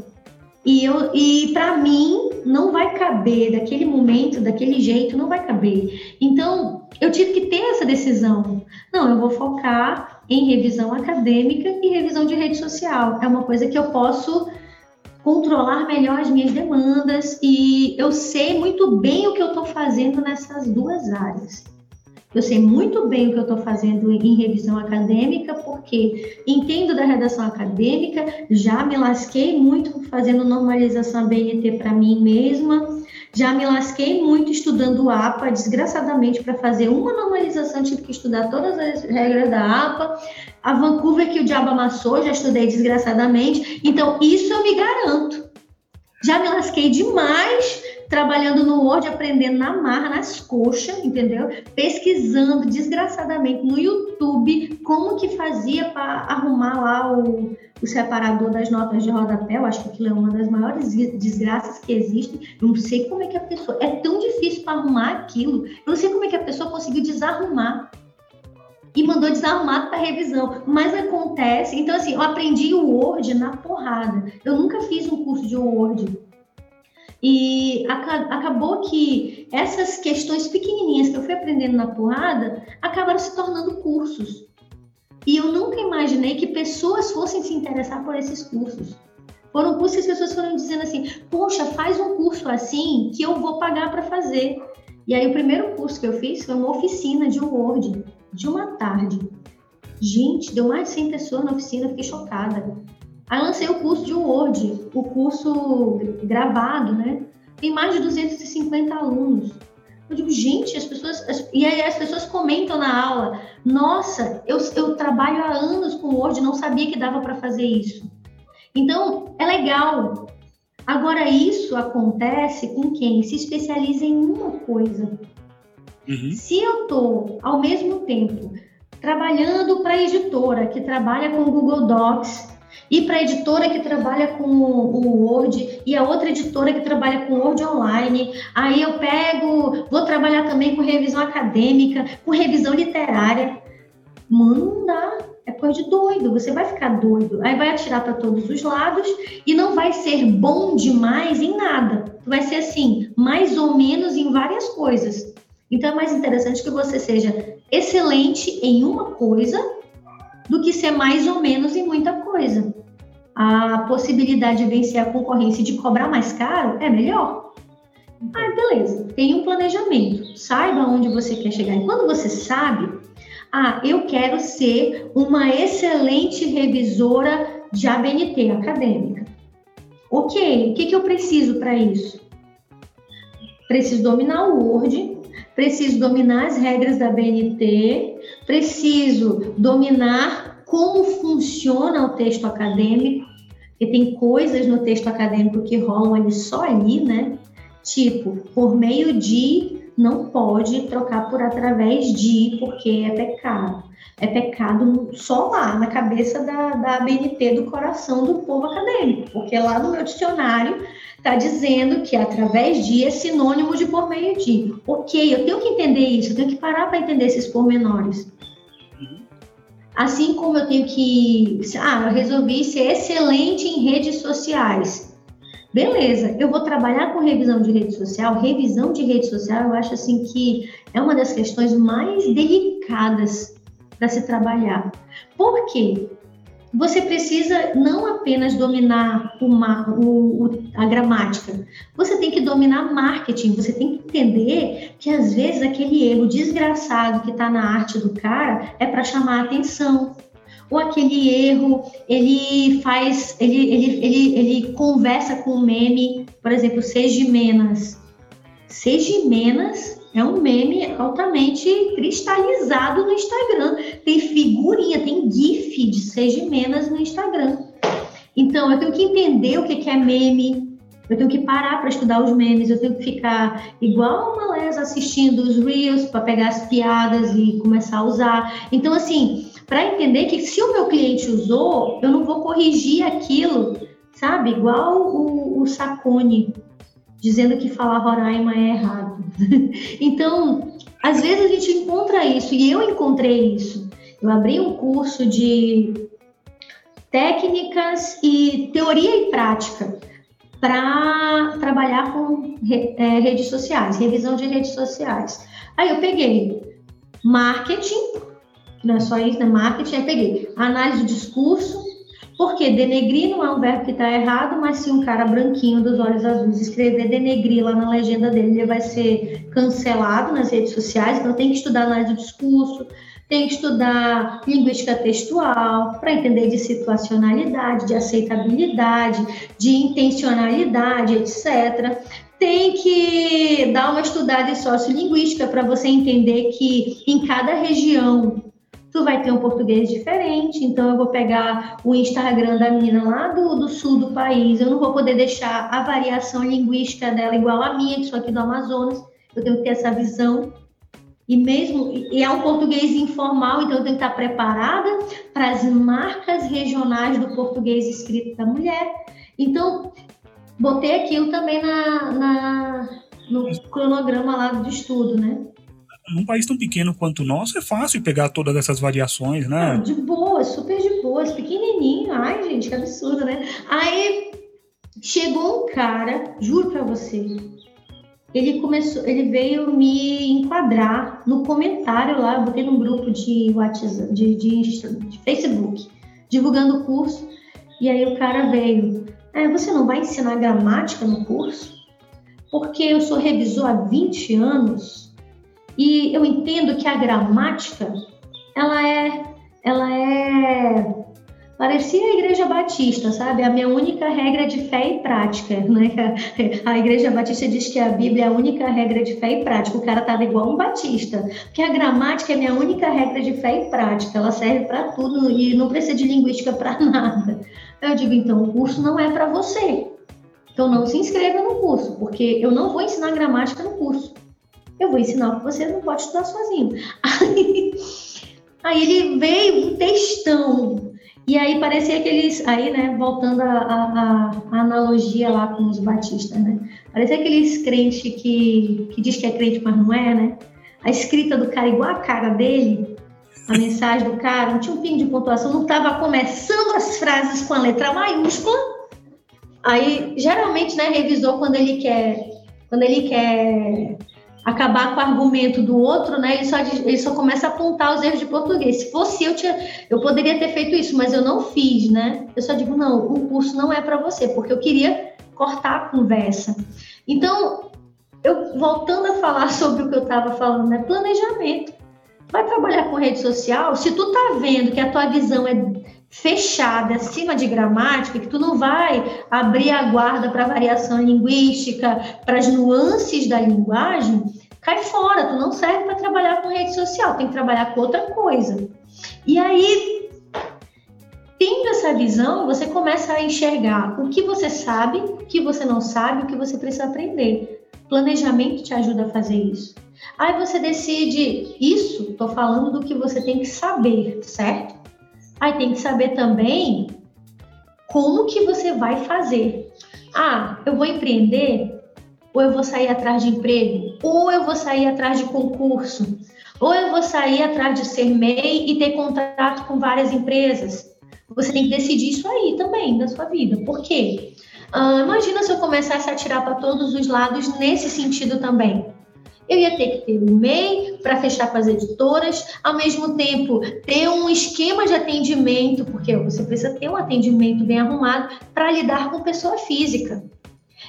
E, eu, e para mim não vai caber daquele momento, daquele jeito, não vai caber. Então eu tive que ter essa decisão. Não, eu vou focar em revisão acadêmica e revisão de rede social. É uma coisa que eu posso controlar melhor as minhas demandas e eu sei muito bem o que eu estou fazendo nessas duas áreas. Eu sei muito bem o que eu estou fazendo em revisão acadêmica, porque entendo da redação acadêmica, já me lasquei muito fazendo normalização BNT para mim mesma, já me lasquei muito estudando APA, desgraçadamente, para fazer uma normalização, tive que estudar todas as regras da APA. A Vancouver, que o diabo amassou, já estudei desgraçadamente. Então, isso eu me garanto. Já me lasquei demais trabalhando no Word, aprendendo na marra, nas coxas, entendeu? Pesquisando desgraçadamente no YouTube como que fazia para arrumar lá o, o, separador das notas de rodapé. Eu acho que aquilo é uma das maiores desgraças que existem. Eu não sei como é que a pessoa. É tão difícil para arrumar aquilo. Eu não sei como é que a pessoa conseguiu desarrumar e mandou desarrumado para revisão. Mas acontece. Então, assim, eu aprendi o Word na porrada. Eu nunca fiz um curso de Word. E acabou que essas questões pequenininhas que eu fui aprendendo na porrada acabaram se tornando cursos. E eu nunca imaginei que pessoas fossem se interessar por esses cursos. Foram cursos que as pessoas foram dizendo assim: Poxa, faz um curso assim que eu vou pagar para fazer. E aí, o primeiro curso que eu fiz foi uma oficina de Word, de uma tarde. Gente, deu mais de 100 pessoas na oficina, fiquei chocada. Aí lancei o curso de Word, o curso gravado, né? Tem mais de 250 alunos. Eu digo, gente, as pessoas. As, e aí as pessoas comentam na aula: nossa, eu, eu trabalho há anos com Word, não sabia que dava para fazer isso. Então, é legal. Agora, isso acontece com quem se especializa em uma coisa. Uhum. Se eu estou, ao mesmo tempo, trabalhando para a editora que trabalha com Google Docs, e para a editora que trabalha com o Word e a outra editora que trabalha com Word online. Aí eu pego, vou trabalhar também com revisão acadêmica, com revisão literária. Dá. É coisa de doido, você vai ficar doido. Aí vai atirar para todos os lados e não vai ser bom demais em nada. Vai ser assim, mais ou menos em várias coisas. Então é mais interessante que você seja excelente em uma coisa do que ser mais ou menos em muita coisa. A possibilidade de vencer a concorrência e de cobrar mais caro é melhor. Ah, beleza. Tem um planejamento. Saiba onde você quer chegar. E quando você sabe, ah, eu quero ser uma excelente revisora de ABNT acadêmica. Ok, o que, que eu preciso para isso? Preciso dominar o Word, preciso dominar as regras da BNT, preciso dominar como funciona o texto acadêmico, porque tem coisas no texto acadêmico que rolam ali só ali, né? Tipo, por meio de não pode trocar por através de, porque é pecado. É pecado só lá, na cabeça da, da BNT do coração do povo acadêmico, porque lá no meu dicionário está dizendo que através de é sinônimo de por meio de. Ok, eu tenho que entender isso, eu tenho que parar para entender esses pormenores. Assim como eu tenho que. Ah, eu resolvi ser excelente em redes sociais. Beleza, eu vou trabalhar com revisão de rede social. Revisão de rede social, eu acho assim que é uma das questões mais delicadas para se trabalhar. Por quê? Você precisa não apenas dominar uma, o, a gramática, você tem que dominar marketing, você tem que entender que às vezes aquele erro desgraçado que está na arte do cara é para chamar atenção. Ou aquele erro, ele faz, ele, ele, ele, ele conversa com o meme, por exemplo, Sejimenas. Sejimenas é um meme altamente cristalizado no Instagram. Tem figurinha, tem GIF de Sejimenas no Instagram. Então, eu tenho que entender o que é meme, eu tenho que parar para estudar os memes, eu tenho que ficar igual uma lesa assistindo os reels para pegar as piadas e começar a usar. Então, assim, para entender que se o meu cliente usou, eu não vou corrigir aquilo, sabe? Igual o, o Sacone dizendo que falar Roraima é errado. [LAUGHS] então, às vezes a gente encontra isso, e eu encontrei isso. Eu abri um curso de técnicas e teoria e prática para trabalhar com é, redes sociais, revisão de redes sociais. Aí eu peguei marketing, não é só isso, né? Marketing, aí peguei análise do discurso, porque denegrir não é um verbo que está errado, mas se um cara branquinho dos olhos azuis escrever denegrir lá na legenda dele, ele vai ser cancelado nas redes sociais, então tem que estudar análise do discurso, tem que estudar linguística textual para entender de situacionalidade, de aceitabilidade, de intencionalidade, etc. Tem que dar uma estudada em sociolinguística para você entender que em cada região tu vai ter um português diferente, então eu vou pegar o Instagram da menina lá do, do sul do país, eu não vou poder deixar a variação linguística dela igual a minha, que sou aqui do Amazonas, eu tenho que ter essa visão. E mesmo, e é um português informal, então eu tenho que estar preparada para as marcas regionais do português escrito da mulher. Então, botei aquilo também na, na no cronograma lá do estudo, né? Num país tão pequeno quanto o nosso, é fácil pegar todas essas variações, né? De boa, super de boa, pequenininho. Ai, gente, que absurdo, né? Aí chegou um cara, juro pra você, ele começou, ele veio me enquadrar no comentário lá, eu botei num grupo de WhatsApp, de, de, de Facebook, divulgando o curso, e aí o cara veio, é, você não vai ensinar gramática no curso? Porque eu sou revisor há 20 anos e eu entendo que a gramática, ela é, ela é parecia a Igreja Batista, sabe? A minha única regra de fé e prática, [LAUGHS] né? A Igreja Batista diz que a Bíblia é a única regra de fé e prática. O cara tava igual um batista, porque a gramática é a minha única regra de fé e prática. Ela serve para tudo e não precisa de linguística para [LAUGHS] nada. Eu digo, então, o curso não é para você. Então não se inscreva no curso, porque eu não vou ensinar gramática no curso eu vou ensinar que você não pode estudar sozinho. [LAUGHS] Aí, aí ele veio um textão. E aí parecia aqueles, aí, né, voltando a, analogia lá com os batistas, né? Parecia aqueles crentes que, que diz que é crente, mas não é, né? A escrita do cara igual a cara dele, a mensagem do cara, não tinha um pingo de pontuação, não estava começando as frases com a letra maiúscula. Aí, geralmente, né, revisor, quando ele quer, quando ele quer acabar com o argumento do outro, né? Ele só, ele só começa a apontar os erros de português. Se fosse eu, tinha, eu poderia ter feito isso, mas eu não fiz, né? Eu só digo, não, o curso não é para você, porque eu queria cortar a conversa. Então, eu voltando a falar [LAUGHS] sobre o que eu estava falando, né? Planejamento. Vai trabalhar com rede social, se tu tá vendo que a tua visão é fechada acima de gramática, que tu não vai abrir a guarda para variação linguística, para as nuances da linguagem, cai fora, tu não serve para trabalhar com rede social, tem que trabalhar com outra coisa. E aí, tendo essa visão, você começa a enxergar o que você sabe, o que você não sabe, o que você precisa aprender. Planejamento te ajuda a fazer isso. Aí você decide isso, estou falando do que você tem que saber, certo? Aí tem que saber também como que você vai fazer. Ah, eu vou empreender? Ou eu vou sair atrás de emprego? Ou eu vou sair atrás de concurso? Ou eu vou sair atrás de ser MEI e ter contrato com várias empresas? Você tem que decidir isso aí também na sua vida. Por quê? Ah, imagina se eu começasse a atirar para todos os lados nesse sentido também. Eu ia ter que ter um MEI para fechar com as editoras, ao mesmo tempo ter um esquema de atendimento, porque você precisa ter um atendimento bem arrumado para lidar com pessoa física.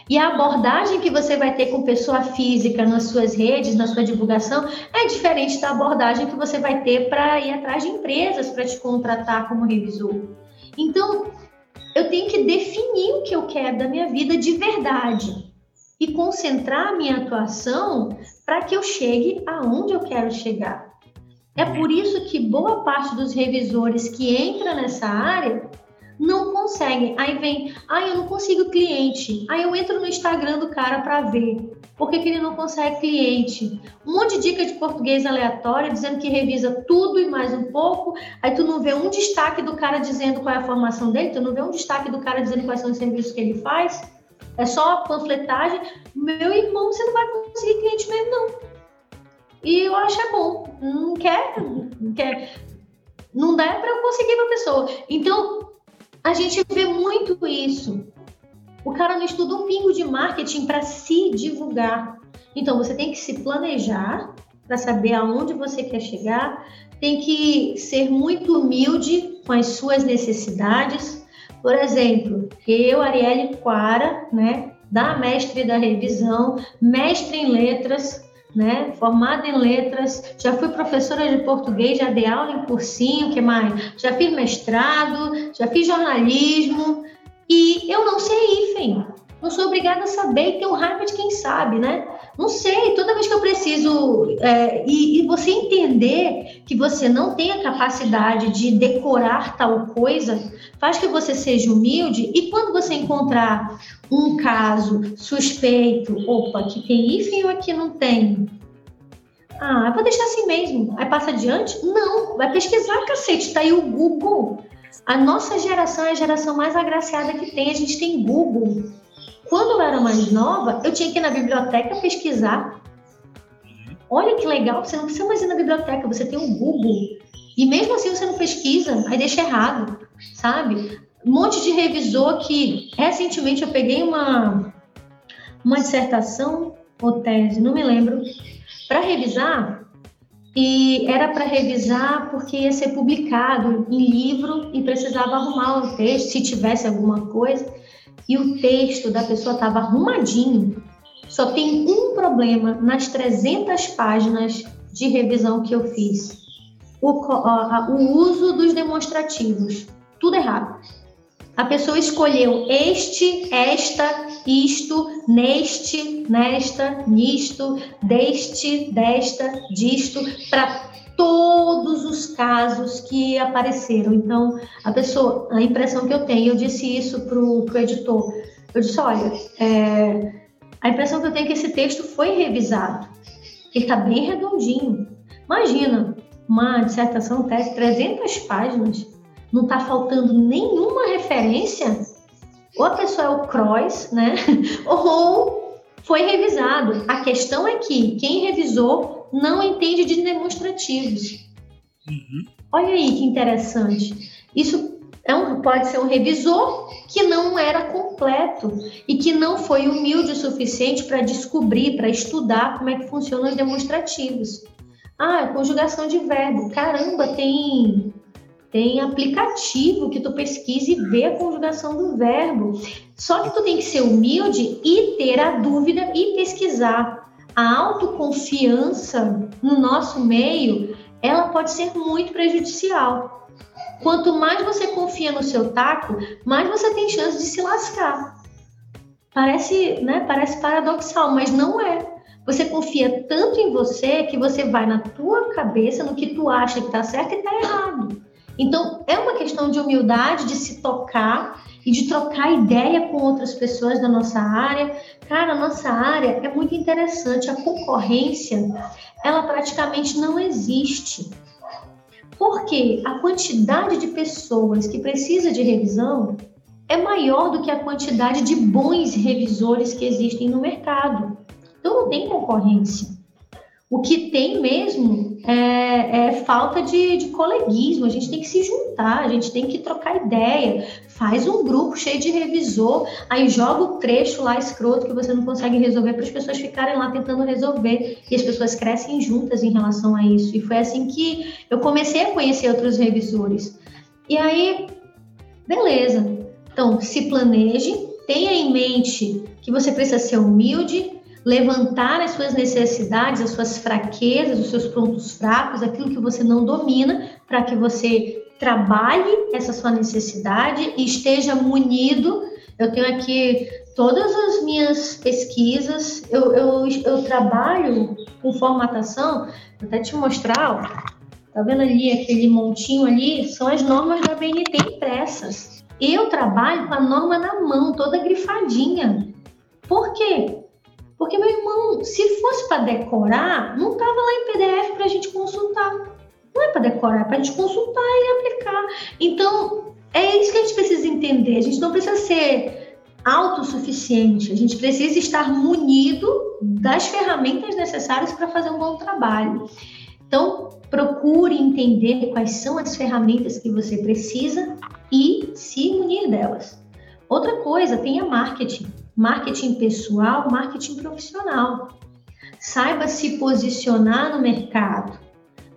E a abordagem que você vai ter com pessoa física nas suas redes, na sua divulgação, é diferente da abordagem que você vai ter para ir atrás de empresas para te contratar como revisor. Então, eu tenho que definir o que eu quero da minha vida de verdade e concentrar a minha atuação para que eu chegue aonde eu quero chegar. É por isso que boa parte dos revisores que entra nessa área não conseguem. Aí vem, ah, eu não consigo cliente. Aí eu entro no Instagram do cara para ver por que, que, ele não consegue cliente. Um monte de dica de português aleatória dizendo que revisa tudo e mais um pouco. Aí tu não vê um destaque do cara dizendo qual é a formação dele, tu não vê um destaque do cara dizendo quais são os serviços que ele faz é só panfletagem, meu irmão, você não vai conseguir cliente mesmo, não. E eu acho é bom. Não quer, não quer. Não dá para eu conseguir uma pessoa. Então, a gente vê muito isso. O cara não estuda um pingo de marketing para se divulgar. Então, você tem que se planejar para saber aonde você quer chegar, tem que ser muito humilde com as suas necessidades, por exemplo, eu, Arielle Quara, né, da mestre da revisão, mestre em letras, né, formada em letras, já fui professora de português, já dei aula em cursinho, que mais? Já fiz mestrado, já fiz jornalismo e eu não sei IFEM. Não sou obrigada a saber e ter um raiva de quem sabe, né? Não sei, toda vez que eu preciso. É, e, e, você entender que você não tem a capacidade de decorar tal coisa, faz que você seja humilde. E quando você encontrar um caso suspeito, opa, que tem hífen ou aqui não tem? Ah, vou deixar assim mesmo. Aí passa adiante? Não, vai pesquisar, cacete, tá aí o Google. A nossa geração é a geração mais agraciada que tem, a gente tem Google. Quando eu era mais nova, eu tinha que ir na biblioteca pesquisar. Olha que legal, você não precisa mais ir na biblioteca, você tem um Google. E mesmo assim você não pesquisa, aí deixa errado, sabe? Um monte de revisor que recentemente eu peguei uma, uma dissertação ou tese, não me lembro, para revisar e era para revisar porque ia ser publicado em livro e precisava arrumar o texto se tivesse alguma coisa e o texto da pessoa estava arrumadinho. Só tem um problema nas 300 páginas de revisão que eu fiz: o, o uso dos demonstrativos. Tudo errado. A pessoa escolheu este, esta, isto, neste, nesta, nisto, deste, desta, disto, para todos os casos que apareceram. Então, a pessoa, a impressão que eu tenho, eu disse isso para o editor. Eu disse: olha, é, a impressão que eu tenho é que esse texto foi revisado. Ele está bem redondinho. Imagina, uma dissertação, tese, 300 páginas, não está faltando nenhuma referência. Ou a pessoa é o Cross, né? [LAUGHS] Ou foi revisado. A questão é que quem revisou não entende de demonstrativos. Uhum. Olha aí que interessante. Isso é um, pode ser um revisor que não era completo e que não foi humilde o suficiente para descobrir, para estudar como é que funcionam os demonstrativos. Ah, conjugação de verbo. Caramba, tem tem aplicativo que tu pesquisa e vê a conjugação do verbo. Só que tu tem que ser humilde e ter a dúvida e pesquisar a autoconfiança no nosso meio, ela pode ser muito prejudicial. Quanto mais você confia no seu taco, mais você tem chance de se lascar. Parece, né, parece paradoxal, mas não é. Você confia tanto em você que você vai na tua cabeça no que tu acha que está certo e está errado. Então, é uma questão de humildade, de se tocar e de trocar ideia com outras pessoas da nossa área. Cara, a nossa área é muito interessante. A concorrência, ela praticamente não existe. Porque a quantidade de pessoas que precisa de revisão é maior do que a quantidade de bons revisores que existem no mercado. Então não tem concorrência. O que tem mesmo é, é falta de, de, coleguismo. A gente tem que se juntar, a gente tem que trocar ideia. Faz um grupo cheio de revisor, aí joga o trecho lá escroto que você não consegue resolver para as pessoas ficarem lá tentando resolver. E as pessoas crescem juntas em relação a isso. E foi assim que eu comecei a conhecer outros revisores. E aí, beleza. Então, se planeje, tenha em mente que você precisa ser humilde, levantar as suas necessidades, as suas fraquezas, os seus pontos fracos, aquilo que você não domina, para que você trabalhe essa sua necessidade e esteja munido. Eu tenho aqui todas as minhas pesquisas, eu, eu, eu trabalho com formatação, vou até te mostrar, ó, tá vendo ali aquele montinho ali? São as normas da BNT impressas. Eu trabalho com a norma na mão, toda grifadinha. Por quê? Porque, meu irmão, se fosse para decorar, não estava lá em PDF para a gente consultar. Não é para decorar, é para a gente consultar e aplicar. Então, é isso que a gente precisa entender. A gente não precisa ser autossuficiente, a gente precisa estar munido das ferramentas necessárias para fazer um bom trabalho. Então, procure entender quais são as ferramentas que você precisa e se munir delas. Outra coisa, tenha marketing marketing pessoal, marketing profissional. Saiba se posicionar no mercado,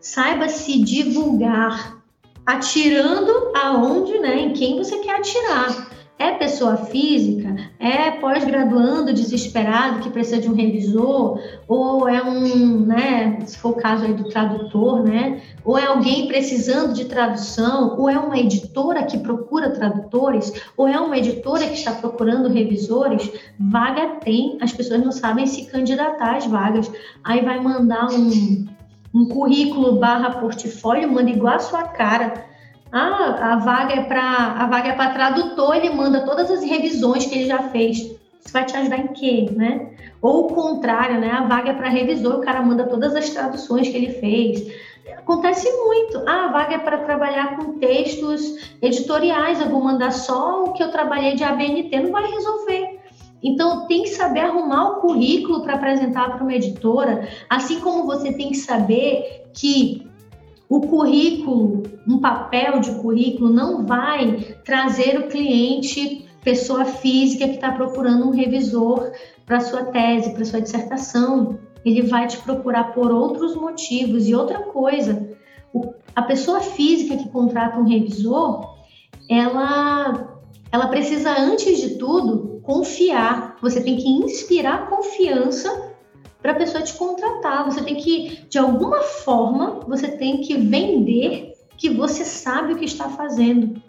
saiba se divulgar, atirando aonde, né, em quem você quer atirar. É pessoa física? É pós-graduando desesperado que precisa de um revisor? Ou é um, né, se for o caso aí do tradutor, né? Ou é alguém precisando de tradução? Ou é uma editora que procura tradutores? Ou é uma editora que está procurando revisores? Vaga tem, as pessoas não sabem se candidatar às vagas. Aí vai mandar um, um currículo barra portfólio, manda igual a sua cara ah, a vaga é para a vaga é para tradutor, ele manda todas as revisões que ele já fez. Isso vai te ajudar em quê, né? Ou o contrário, né? A vaga é para revisor, o cara manda todas as traduções que ele fez. Acontece muito. Ah, a vaga é para trabalhar com textos editoriais, eu vou mandar só o que eu trabalhei de ABNT, não vai resolver. Então, tem que saber arrumar o currículo para apresentar para uma editora, assim como você tem que saber que o currículo, um papel de currículo, não vai trazer o cliente, pessoa física que está procurando um revisor para sua tese, para sua dissertação. Ele vai te procurar por outros motivos. E outra coisa, a pessoa física que contrata um revisor, ela, ela precisa, antes de tudo, confiar. Você tem que inspirar confiança para a pessoa te contratar. Você tem que, de alguma forma, você tem que vender que você sabe o que está fazendo.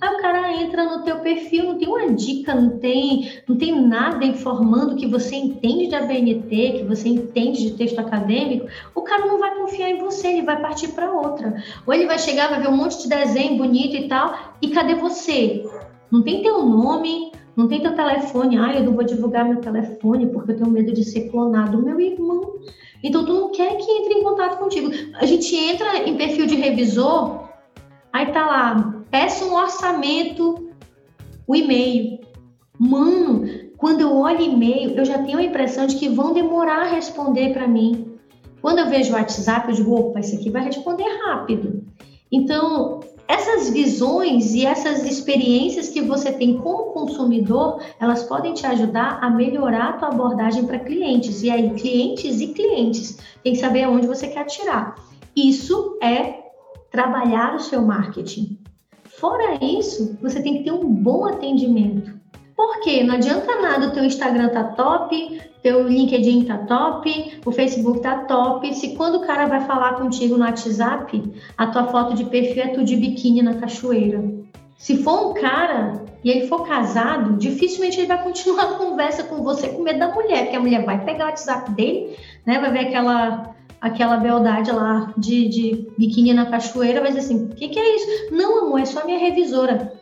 Aí o cara entra no teu perfil, não tem uma dica, não tem, não tem nada informando que você entende de ABNT, que você entende de texto acadêmico, o cara não vai confiar em você, ele vai partir para outra. Ou ele vai chegar, vai ver um monte de desenho bonito e tal, e cadê você? Não tem teu nome, não tem teu telefone, ah, eu não vou divulgar meu telefone porque eu tenho medo de ser clonado. Meu irmão. Então tu não quer que entre em contato contigo. A gente entra em perfil de revisor, aí tá lá, peça um orçamento, o e-mail. Mano, quando eu olho e-mail, eu já tenho a impressão de que vão demorar a responder para mim. Quando eu vejo o WhatsApp, eu digo, opa, esse aqui vai responder rápido. Então, essas visões e essas experiências que você tem como consumidor, elas podem te ajudar a melhorar a tua abordagem para clientes. E aí, clientes e clientes, tem que saber aonde você quer atirar. Isso é trabalhar o seu marketing. Fora isso, você tem que ter um bom atendimento. Porque não adianta nada o teu Instagram tá top, teu LinkedIn tá top, o Facebook tá top, se quando o cara vai falar contigo no WhatsApp, a tua foto de perfil é tu de biquíni na cachoeira. Se for um cara e ele for casado, dificilmente ele vai continuar a conversa com você com medo da mulher, porque a mulher vai pegar o WhatsApp dele, né? Vai ver aquela aquela beldade lá de, de biquíni na cachoeira, vai dizer assim: o que, que é isso? Não, amor, é só minha revisora.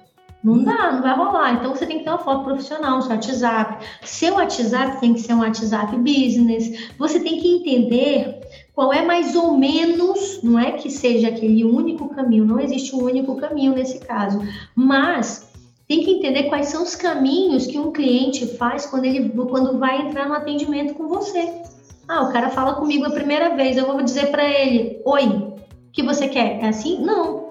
Não dá, não vai rolar. Então você tem que ter uma foto profissional seu WhatsApp. Seu WhatsApp tem que ser um WhatsApp business. Você tem que entender qual é mais ou menos, não é que seja aquele único caminho, não existe um único caminho nesse caso, mas tem que entender quais são os caminhos que um cliente faz quando ele quando vai entrar no atendimento com você. Ah, o cara fala comigo a primeira vez, eu vou dizer para ele: "Oi, o que você quer?" É assim? Não.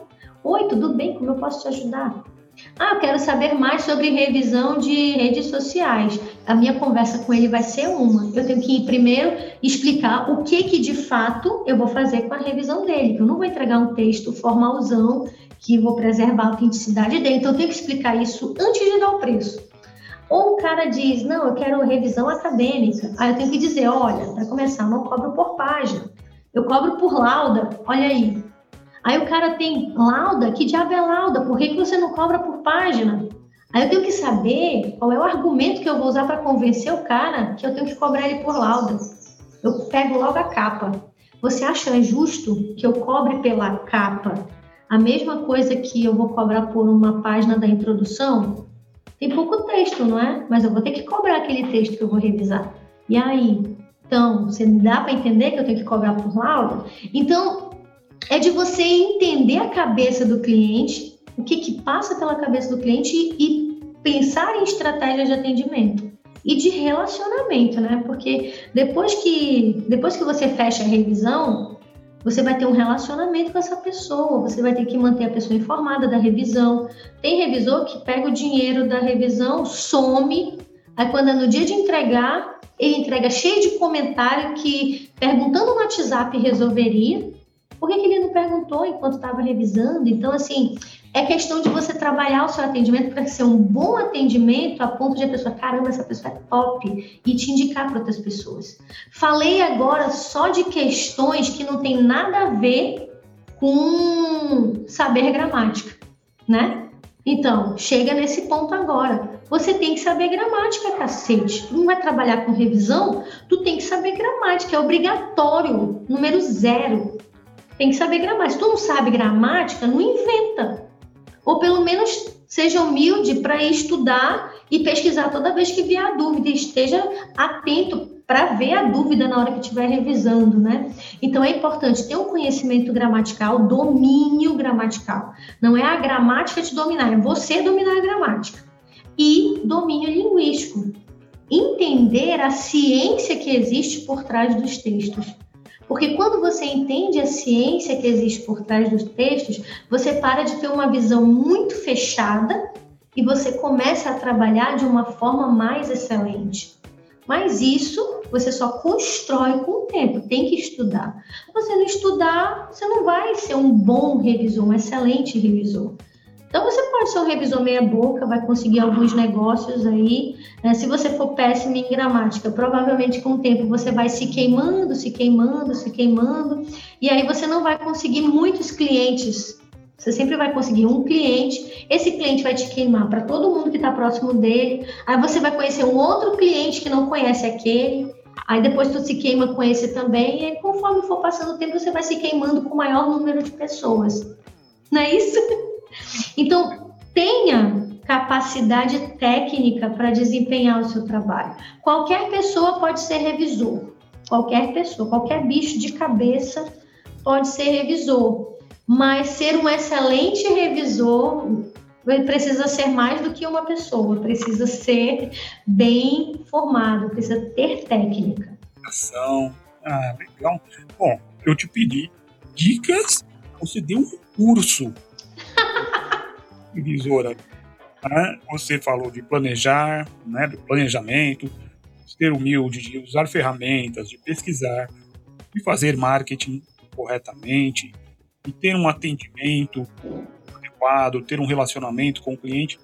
Oi, tudo bem? Como eu posso te ajudar? Ah, eu quero saber mais sobre revisão de redes sociais. A minha conversa com ele vai ser uma. Eu tenho que ir primeiro explicar o que que de fato eu vou fazer com a revisão dele. Eu não vou entregar um texto formalzão que vou preservar a autenticidade dele. Então eu tenho que explicar isso antes de dar o preço. Ou o cara diz, não, eu quero revisão acadêmica. Aí eu tenho que dizer, olha, para começar, não cobro por página. Eu cobro por lauda. Olha aí, Aí o cara tem lauda, que diabo é lauda? Por que, que você não cobra por página? Aí eu tenho que saber qual é o argumento que eu vou usar para convencer o cara que eu tenho que cobrar ele por lauda. Eu pego logo a capa. Você acha justo que eu cobre pela capa a mesma coisa que eu vou cobrar por uma página da introdução? Tem pouco texto, não é? Mas eu vou ter que cobrar aquele texto que eu vou revisar. E aí? Então, você dá para entender que eu tenho que cobrar por lauda? Então, é de você entender a cabeça do cliente, o que, que passa pela cabeça do cliente e, pensar em estratégias de atendimento e de relacionamento, né? Porque depois que depois que você fecha a revisão, você vai ter um relacionamento com essa pessoa, você vai ter que manter a pessoa informada da revisão. Tem revisor que pega o dinheiro da revisão, some, aí quando é no dia de entregar, ele entrega cheio de comentário que perguntando no WhatsApp resolveria, por que, que ele não perguntou enquanto estava revisando? Então, assim, é questão de você trabalhar o seu atendimento para ser um bom atendimento a ponto de a pessoa, caramba, essa pessoa é top, e te indicar para outras pessoas. Falei agora só de questões que não tem nada a ver com saber gramática, né? Então, chega nesse ponto agora. Você tem que saber gramática, cacete. Tu não vai trabalhar com revisão, tu tem que saber gramática, é obrigatório, número zero. Tem que saber gramática. Se tu não sabe gramática, não inventa. Ou pelo menos seja humilde para estudar e pesquisar toda vez que vier a dúvida. Esteja atento para ver a dúvida na hora que estiver revisando, né? Então é importante ter um conhecimento gramatical, domínio gramatical. Não é a gramática te dominar, é você dominar a gramática. E domínio linguístico. Entender a ciência que existe por trás dos textos. Porque quando você entende a ciência que existe por trás dos textos, você para de ter uma visão muito fechada e você começa a trabalhar de uma forma mais excelente. Mas isso você só constrói com o tempo, tem que estudar. Se você não estudar, você não vai ser um bom revisor, um excelente revisor. Então você pode ser um revisor meia boca, vai conseguir alguns negócios aí. Né? Se você for péssimo em gramática, provavelmente com o tempo você vai se queimando, se queimando, se queimando, e aí você não vai conseguir muitos clientes. Você sempre vai conseguir um cliente, esse cliente vai te queimar para todo mundo que está próximo dele, aí você vai conhecer um outro cliente que não conhece aquele, aí depois tu se queima com esse também, e aí, conforme for passando o tempo você vai se queimando com o maior número de pessoas. Não é isso? Então, tenha capacidade técnica para desempenhar o seu trabalho. Qualquer pessoa pode ser revisor. Qualquer pessoa, qualquer bicho de cabeça pode ser revisor. Mas ser um excelente revisor precisa ser mais do que uma pessoa, precisa ser bem formado, precisa ter técnica. Ação. Ah, legal. Bom, eu te pedi dicas, você deu um curso visora. Né? Você falou de planejar, né, do planejamento, de ser humilde, de usar ferramentas, de pesquisar, de fazer marketing corretamente, de ter um atendimento adequado, ter um relacionamento com o cliente,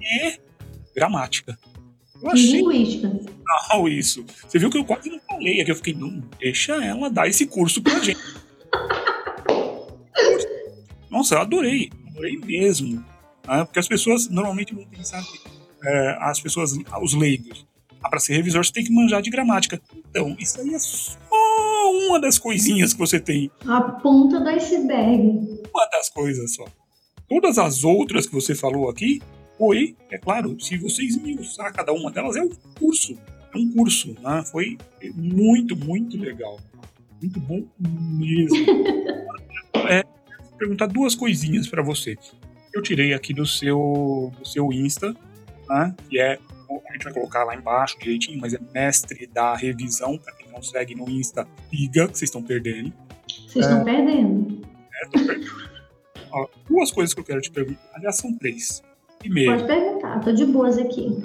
e gramática. Eu achei. Linguística. Não, isso. Você viu que eu quase não falei aqui. Eu fiquei, não, deixa ela dar esse curso pra gente. [LAUGHS] Nossa, eu adorei. Adorei mesmo. Né? Porque as pessoas normalmente vão pensar que é, as pessoas, os leigos, ah, para ser revisor você tem que manjar de gramática. Então, isso aí é só uma das coisinhas que você tem. A ponta do iceberg. Uma das coisas só. Todas as outras que você falou aqui, foi, é claro, se você esmiuçar cada uma delas, é um curso. É um curso, né? Foi muito, muito legal. Muito bom mesmo. [LAUGHS] é, vou perguntar duas coisinhas para você. Eu tirei aqui do seu, do seu Insta, né? Que é a gente vai colocar lá embaixo direitinho, mas é mestre da revisão, para quem não segue no Insta, liga, que vocês estão perdendo. Vocês estão é, perdendo. É, tô perdendo. Ó, duas coisas que eu quero te perguntar, aliás, são três. Primeiro, Pode perguntar, tô de boas aqui.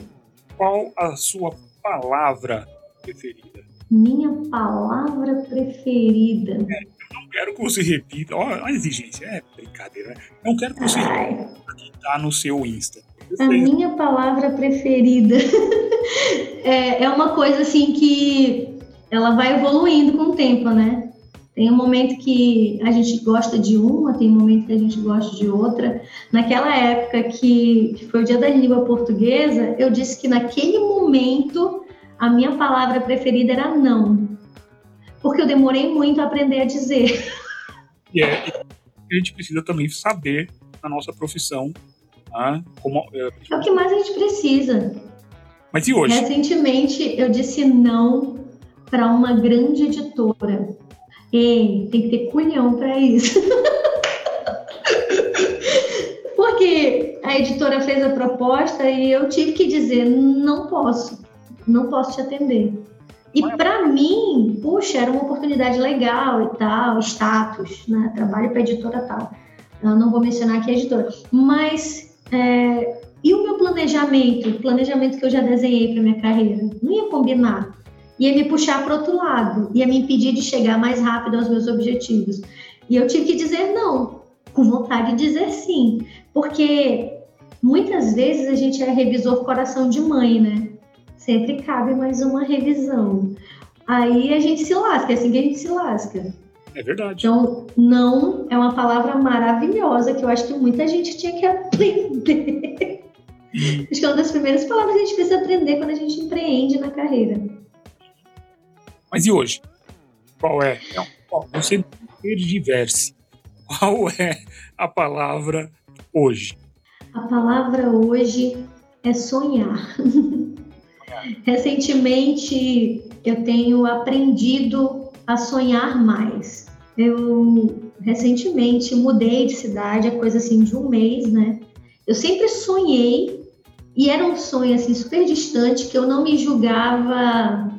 Qual a sua palavra preferida? Minha palavra preferida. É, não quero que você repita. Ó, a exigência é brincadeira, né? Não quero que você repita que tá no seu Insta. A minha palavra preferida [LAUGHS] é, é uma coisa assim que ela vai evoluindo com o tempo, né? Tem um momento que a gente gosta de uma, tem um momento que a gente gosta de outra. Naquela época que, que foi o dia da língua portuguesa, eu disse que naquele momento a minha palavra preferida era não. Porque eu demorei muito a aprender a dizer. E é, a gente precisa também saber na nossa profissão ah, como, é, é o que mais a gente precisa. Mas e hoje? Recentemente eu disse não para uma grande editora. Ei, tem que ter culhão para isso. [LAUGHS] Porque a editora fez a proposta e eu tive que dizer: não posso, não posso te atender. E para mim, puxa, era uma oportunidade legal e tal, status, né? Trabalho para editora tal. Eu não vou mencionar aqui a editora, mas é, e o meu planejamento, o planejamento que eu já desenhei para minha carreira, não ia combinar. Ia me puxar para outro lado, ia me impedir de chegar mais rápido aos meus objetivos. E eu tive que dizer não, com vontade de dizer sim, porque muitas vezes a gente é revisor coração de mãe, né? Sempre cabe mais uma revisão. Aí a gente se lasca, é assim que a gente se lasca. É verdade. Então, não é uma palavra maravilhosa que eu acho que muita gente tinha que aprender. acho que é uma das primeiras palavras que a gente precisa aprender quando a gente empreende na carreira. Mas e hoje? Qual é? Você diverse. Qual é a palavra hoje? A palavra hoje é sonhar. [LAUGHS] Recentemente eu tenho aprendido a sonhar mais. Eu recentemente mudei de cidade, a coisa assim de um mês, né? Eu sempre sonhei e era um sonho assim super distante que eu não me julgava,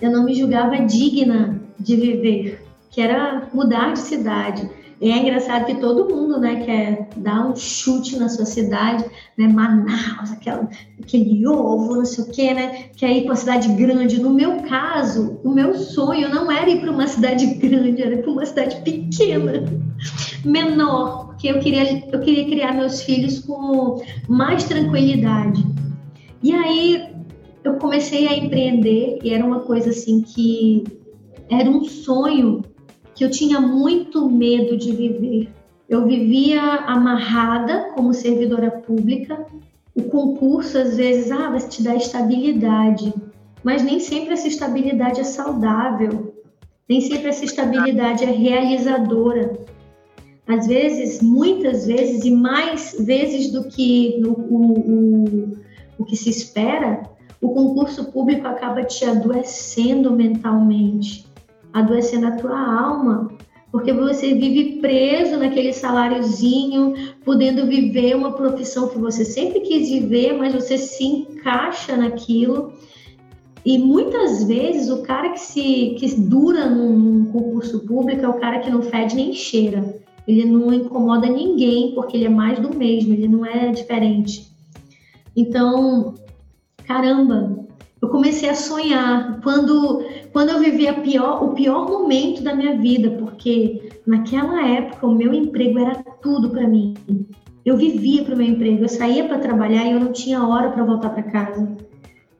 eu não me julgava digna de viver, que era mudar de cidade. E é engraçado que todo mundo, né, quer dar um chute na sua cidade, né, Manaus, aquela, aquele ovo, não sei o quê, né, quer ir para uma cidade grande. No meu caso, o meu sonho não era ir para uma cidade [LAUGHS] grande, era para uma cidade pequena, menor, porque eu queria, eu queria criar meus filhos com mais tranquilidade. E aí eu comecei a empreender e era uma coisa assim que era um sonho que eu tinha muito medo de viver. Eu vivia amarrada como servidora pública. O concurso, às vezes, ah, vai te dar estabilidade, mas nem sempre essa estabilidade é saudável, nem sempre essa estabilidade é realizadora. Às vezes, muitas vezes, e mais vezes do que no, o, o, o que se espera, o concurso público acaba te adoecendo mentalmente adoecendo a tua alma, porque você vive preso naquele saláriozinho, podendo viver uma profissão que você sempre quis viver, mas você se encaixa naquilo. E muitas vezes o cara que se que dura num concurso público é o cara que não fede nem cheira. Ele não incomoda ninguém porque ele é mais do mesmo, ele não é diferente. Então, caramba, eu comecei a sonhar quando quando eu vivia pior, o pior momento da minha vida, porque naquela época o meu emprego era tudo para mim. Eu vivia para o meu emprego, eu saía para trabalhar e eu não tinha hora para voltar para casa.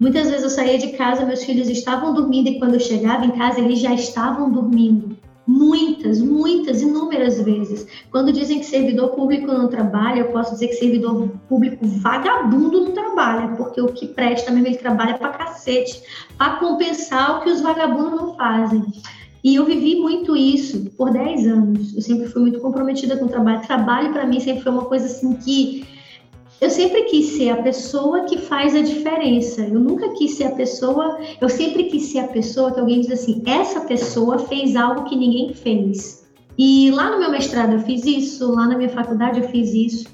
Muitas vezes eu saía de casa, meus filhos estavam dormindo e quando eu chegava em casa eles já estavam dormindo. Muitas, muitas, inúmeras vezes. Quando dizem que servidor público não trabalha, eu posso dizer que servidor público vagabundo não trabalha, porque o que presta mesmo ele trabalha pra cacete, para compensar o que os vagabundos não fazem. E eu vivi muito isso por 10 anos. Eu sempre fui muito comprometida com o trabalho. Trabalho para mim sempre foi uma coisa assim que eu sempre quis ser a pessoa que faz a diferença. Eu nunca quis ser a pessoa, eu sempre quis ser a pessoa que alguém diz assim: essa pessoa fez algo que ninguém fez. E lá no meu mestrado eu fiz isso, lá na minha faculdade eu fiz isso.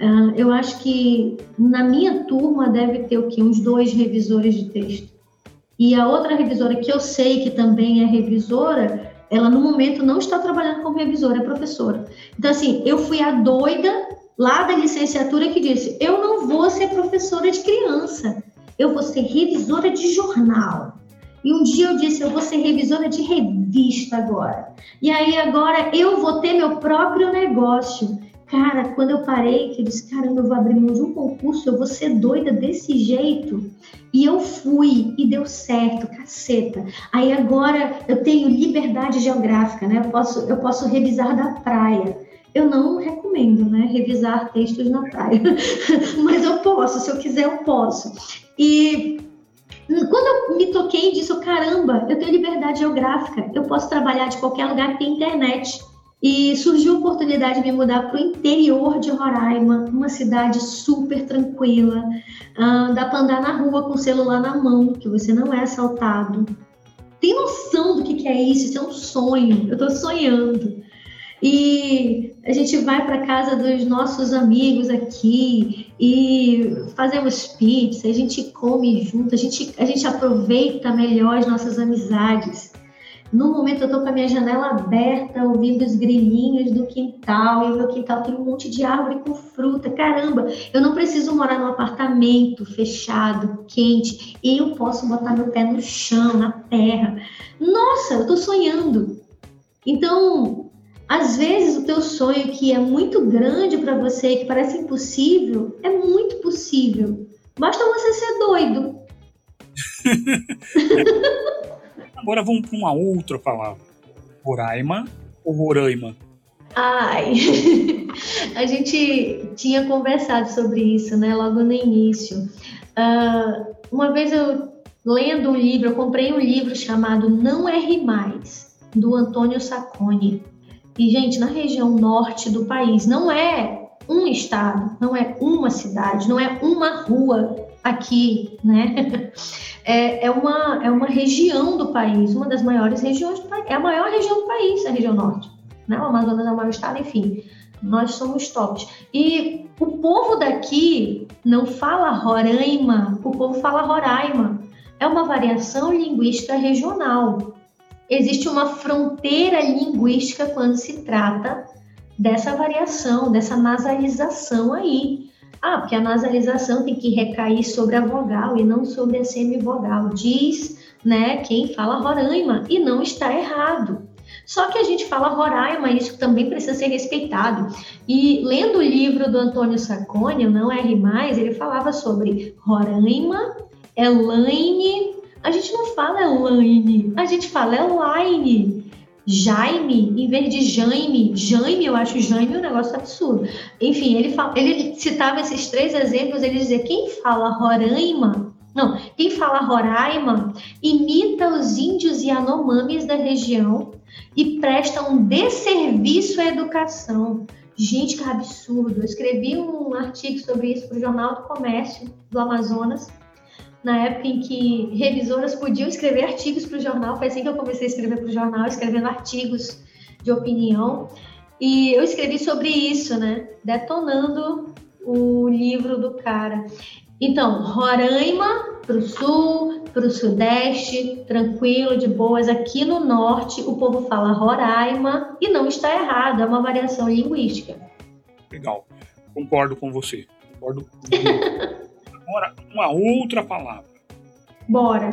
Uh, eu acho que na minha turma deve ter o quê? Uns dois revisores de texto. E a outra revisora que eu sei que também é revisora, ela no momento não está trabalhando como revisora, é professora. Então, assim, eu fui a doida lá da licenciatura que disse: eu não vou ser professora de criança, eu vou ser revisora de jornal. E um dia eu disse: eu vou ser revisora de revista agora. E aí agora eu vou ter meu próprio negócio. Cara, quando eu parei, que eu disse: caramba, eu vou abrir mão de um concurso, eu vou ser doida desse jeito. E eu fui e deu certo, caceta. Aí agora eu tenho liberdade geográfica, né? Eu posso, eu posso revisar da praia eu não recomendo, né, revisar textos na praia, [LAUGHS] mas eu posso, se eu quiser eu posso. E quando eu me toquei disso, caramba, eu tenho liberdade geográfica, eu posso trabalhar de qualquer lugar que tem internet. E surgiu a oportunidade de me mudar para o interior de Roraima, uma cidade super tranquila. Uh, dá para andar na rua com o celular na mão, que você não é assaltado. Tem noção do que, que é isso? Isso é um sonho. Eu estou sonhando e a gente vai para casa dos nossos amigos aqui e fazemos pizza, a gente come junto, a gente, a gente aproveita melhor as nossas amizades. No momento eu estou com a minha janela aberta, ouvindo os grilinhos do quintal, e o meu quintal tem um monte de árvore com fruta. Caramba, eu não preciso morar num apartamento fechado, quente, e eu posso botar meu pé no chão, na terra. Nossa, eu estou sonhando. Então, às vezes o teu sonho que é muito grande para você, que parece impossível, é muito possível. Basta você ser doido. [LAUGHS] Agora vamos para uma outra palavra. Roraima ou Roraima? Ai, [LAUGHS] a gente tinha conversado sobre isso, né, logo no início. Uh, uma vez eu lendo um livro, eu comprei um livro chamado Não Erre Mais, do Antônio Sacconi. E, gente, na região norte do país, não é um estado, não é uma cidade, não é uma rua aqui, né? [LAUGHS] É, é, uma, é uma região do país, uma das maiores regiões do país. É a maior região do país, a região norte. Né? O Amazonas é o maior estado, enfim. Nós somos tops. E o povo daqui não fala Roraima, o povo fala Roraima. É uma variação linguística regional existe uma fronteira linguística quando se trata dessa variação, dessa nasalização aí. Ah, porque a nasalização tem que recair sobre a vogal e não sobre a semivogal. Diz, né, quem fala Roraima e não está errado. Só que a gente fala Roraima, isso também precisa ser respeitado. E lendo o livro do Antônio Sacconi, Não R+, ele falava sobre Roraima, Elaine, a gente não fala Elaine, a gente fala Elaine. Jaime, em vez de Jaime, Jaime, eu acho Jaime um negócio absurdo. Enfim, ele, fala, ele citava esses três exemplos, ele dizia, quem fala Roraima, não, quem fala Roraima imita os índios e anomames da região e presta um desserviço à educação. Gente, que absurdo. Eu escrevi um artigo sobre isso para o Jornal do Comércio do Amazonas na época em que revisoras podiam escrever artigos para o jornal. Foi assim que eu comecei a escrever para o jornal, escrevendo artigos de opinião. E eu escrevi sobre isso, né? Detonando o livro do cara. Então, Roraima para o sul, para o sudeste, tranquilo, de boas. Aqui no norte, o povo fala Roraima e não está errado, é uma variação linguística. Legal, concordo com você. Concordo. Com [LAUGHS] Agora, uma outra palavra. Bora.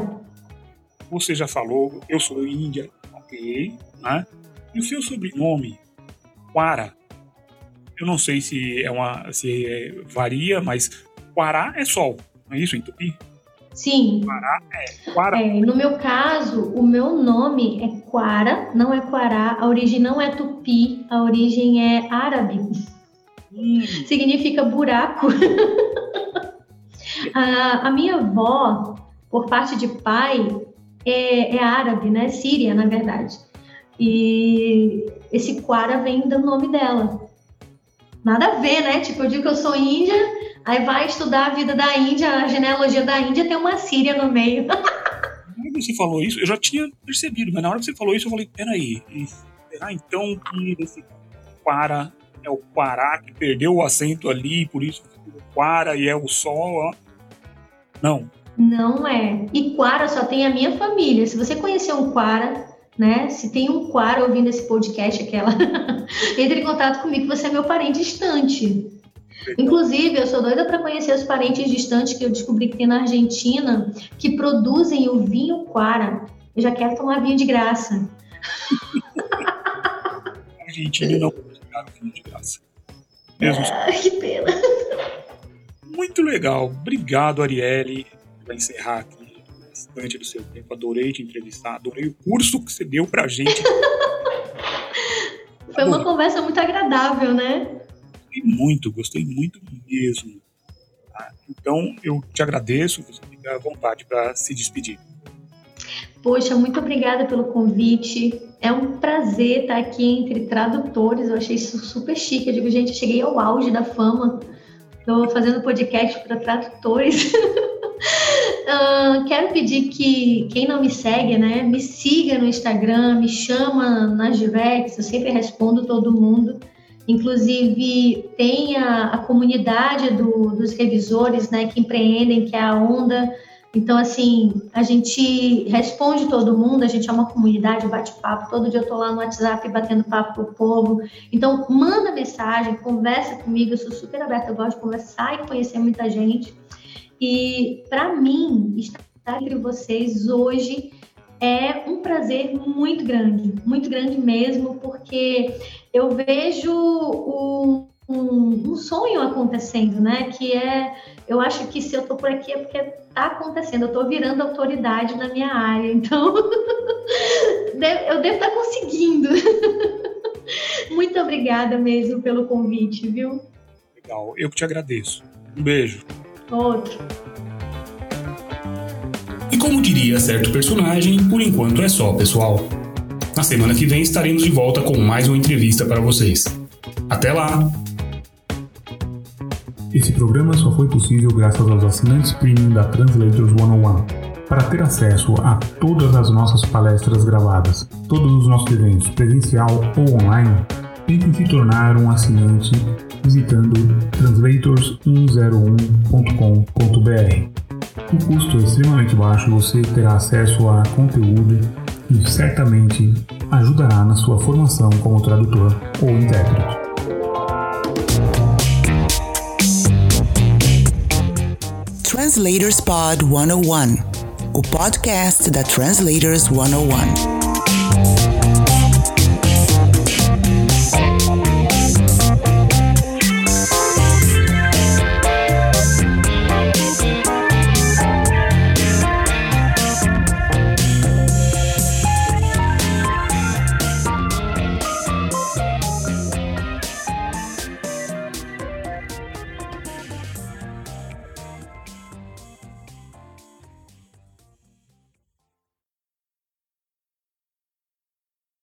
Você já falou, eu sou índia, ok, né? E o seu sobrenome, Quara, eu não sei se é uma se é, varia, mas Quara é sol, não é isso em tupi? Sim. Quará é Quará. É, no meu caso, o meu nome é Quara, não é Quará. A origem não é tupi, a origem é árabe. Hum, Significa buraco. [LAUGHS] a, a minha avó, por parte de pai, é, é árabe, né? Síria, na verdade. E esse Quara vem do nome dela. Nada a ver, né? Tipo, eu digo que eu sou índia, aí vai estudar a vida da Índia, a genealogia da Índia, tem uma Síria no meio. [LAUGHS] que você falou isso, eu já tinha percebido, mas na hora que você falou isso, eu falei, peraí, será então que esse Quará é o Quará que perdeu o acento ali, por isso Quará e é o sol, ó. Não, Não é. E Quara só tem a minha família. Se você conhecer um Quara, né? Se tem um Quara ouvindo esse podcast, aquela, [LAUGHS] entre em contato comigo, você é meu parente distante. Inclusive, eu sou doida para conhecer os parentes distantes que eu descobri que tem na Argentina, que produzem o vinho Quara. Eu já quero tomar vinho de graça. [LAUGHS] Argentina não o vinho de graça. Mesmo Ah, [LAUGHS] que pena. Muito legal. Obrigado, Arielle. Vai encerrar aqui bastante do seu tempo. Adorei te entrevistar. Adorei o curso que você deu pra gente. Foi uma conversa muito agradável, né? Gostei muito, gostei muito mesmo. Tá? Então, eu te agradeço. Você fica à vontade para se despedir. Poxa, muito obrigada pelo convite. É um prazer estar aqui entre tradutores. Eu achei isso super chique. Eu digo, gente, eu cheguei ao auge da fama. Estou fazendo podcast para tradutores. [LAUGHS] Ah, quero pedir que quem não me segue, né, me siga no Instagram, me chama nas directs. Eu sempre respondo todo mundo. Inclusive, tem a, a comunidade do- dos revisores, né, que empreendem, que é a Onda. Então, assim, a gente responde todo mundo, a gente é uma comunidade, bate-papo. Todo dia eu tô lá no WhatsApp batendo papo com o povo. Então, manda mensagem, conversa comigo, eu sou super aberta, eu gosto de conversar e conhecer muita gente. E, para mim, estar entre vocês hoje é um prazer muito grande, muito grande mesmo, porque eu vejo um, um, um sonho acontecendo, né? Que é, eu acho que se eu tô por aqui é porque tá acontecendo, eu tô virando autoridade na minha área, então [LAUGHS] eu devo estar conseguindo. [LAUGHS] Muito obrigada mesmo pelo convite, viu? Legal. Eu que te agradeço. Um beijo. Outro. E como diria certo personagem, por enquanto é só, pessoal. Na semana que vem estaremos de volta com mais uma entrevista para vocês. Até lá! Esse programa só foi possível graças aos assinantes premium da Translators 101. Para ter acesso a todas as nossas palestras gravadas, todos os nossos eventos presencial ou online, tente se tornar um assinante visitando translators101.com.br. O custo é extremamente baixo, você terá acesso a conteúdo e certamente ajudará na sua formação como tradutor ou intérprete. Translators Pod 101, o podcast da Translators 101.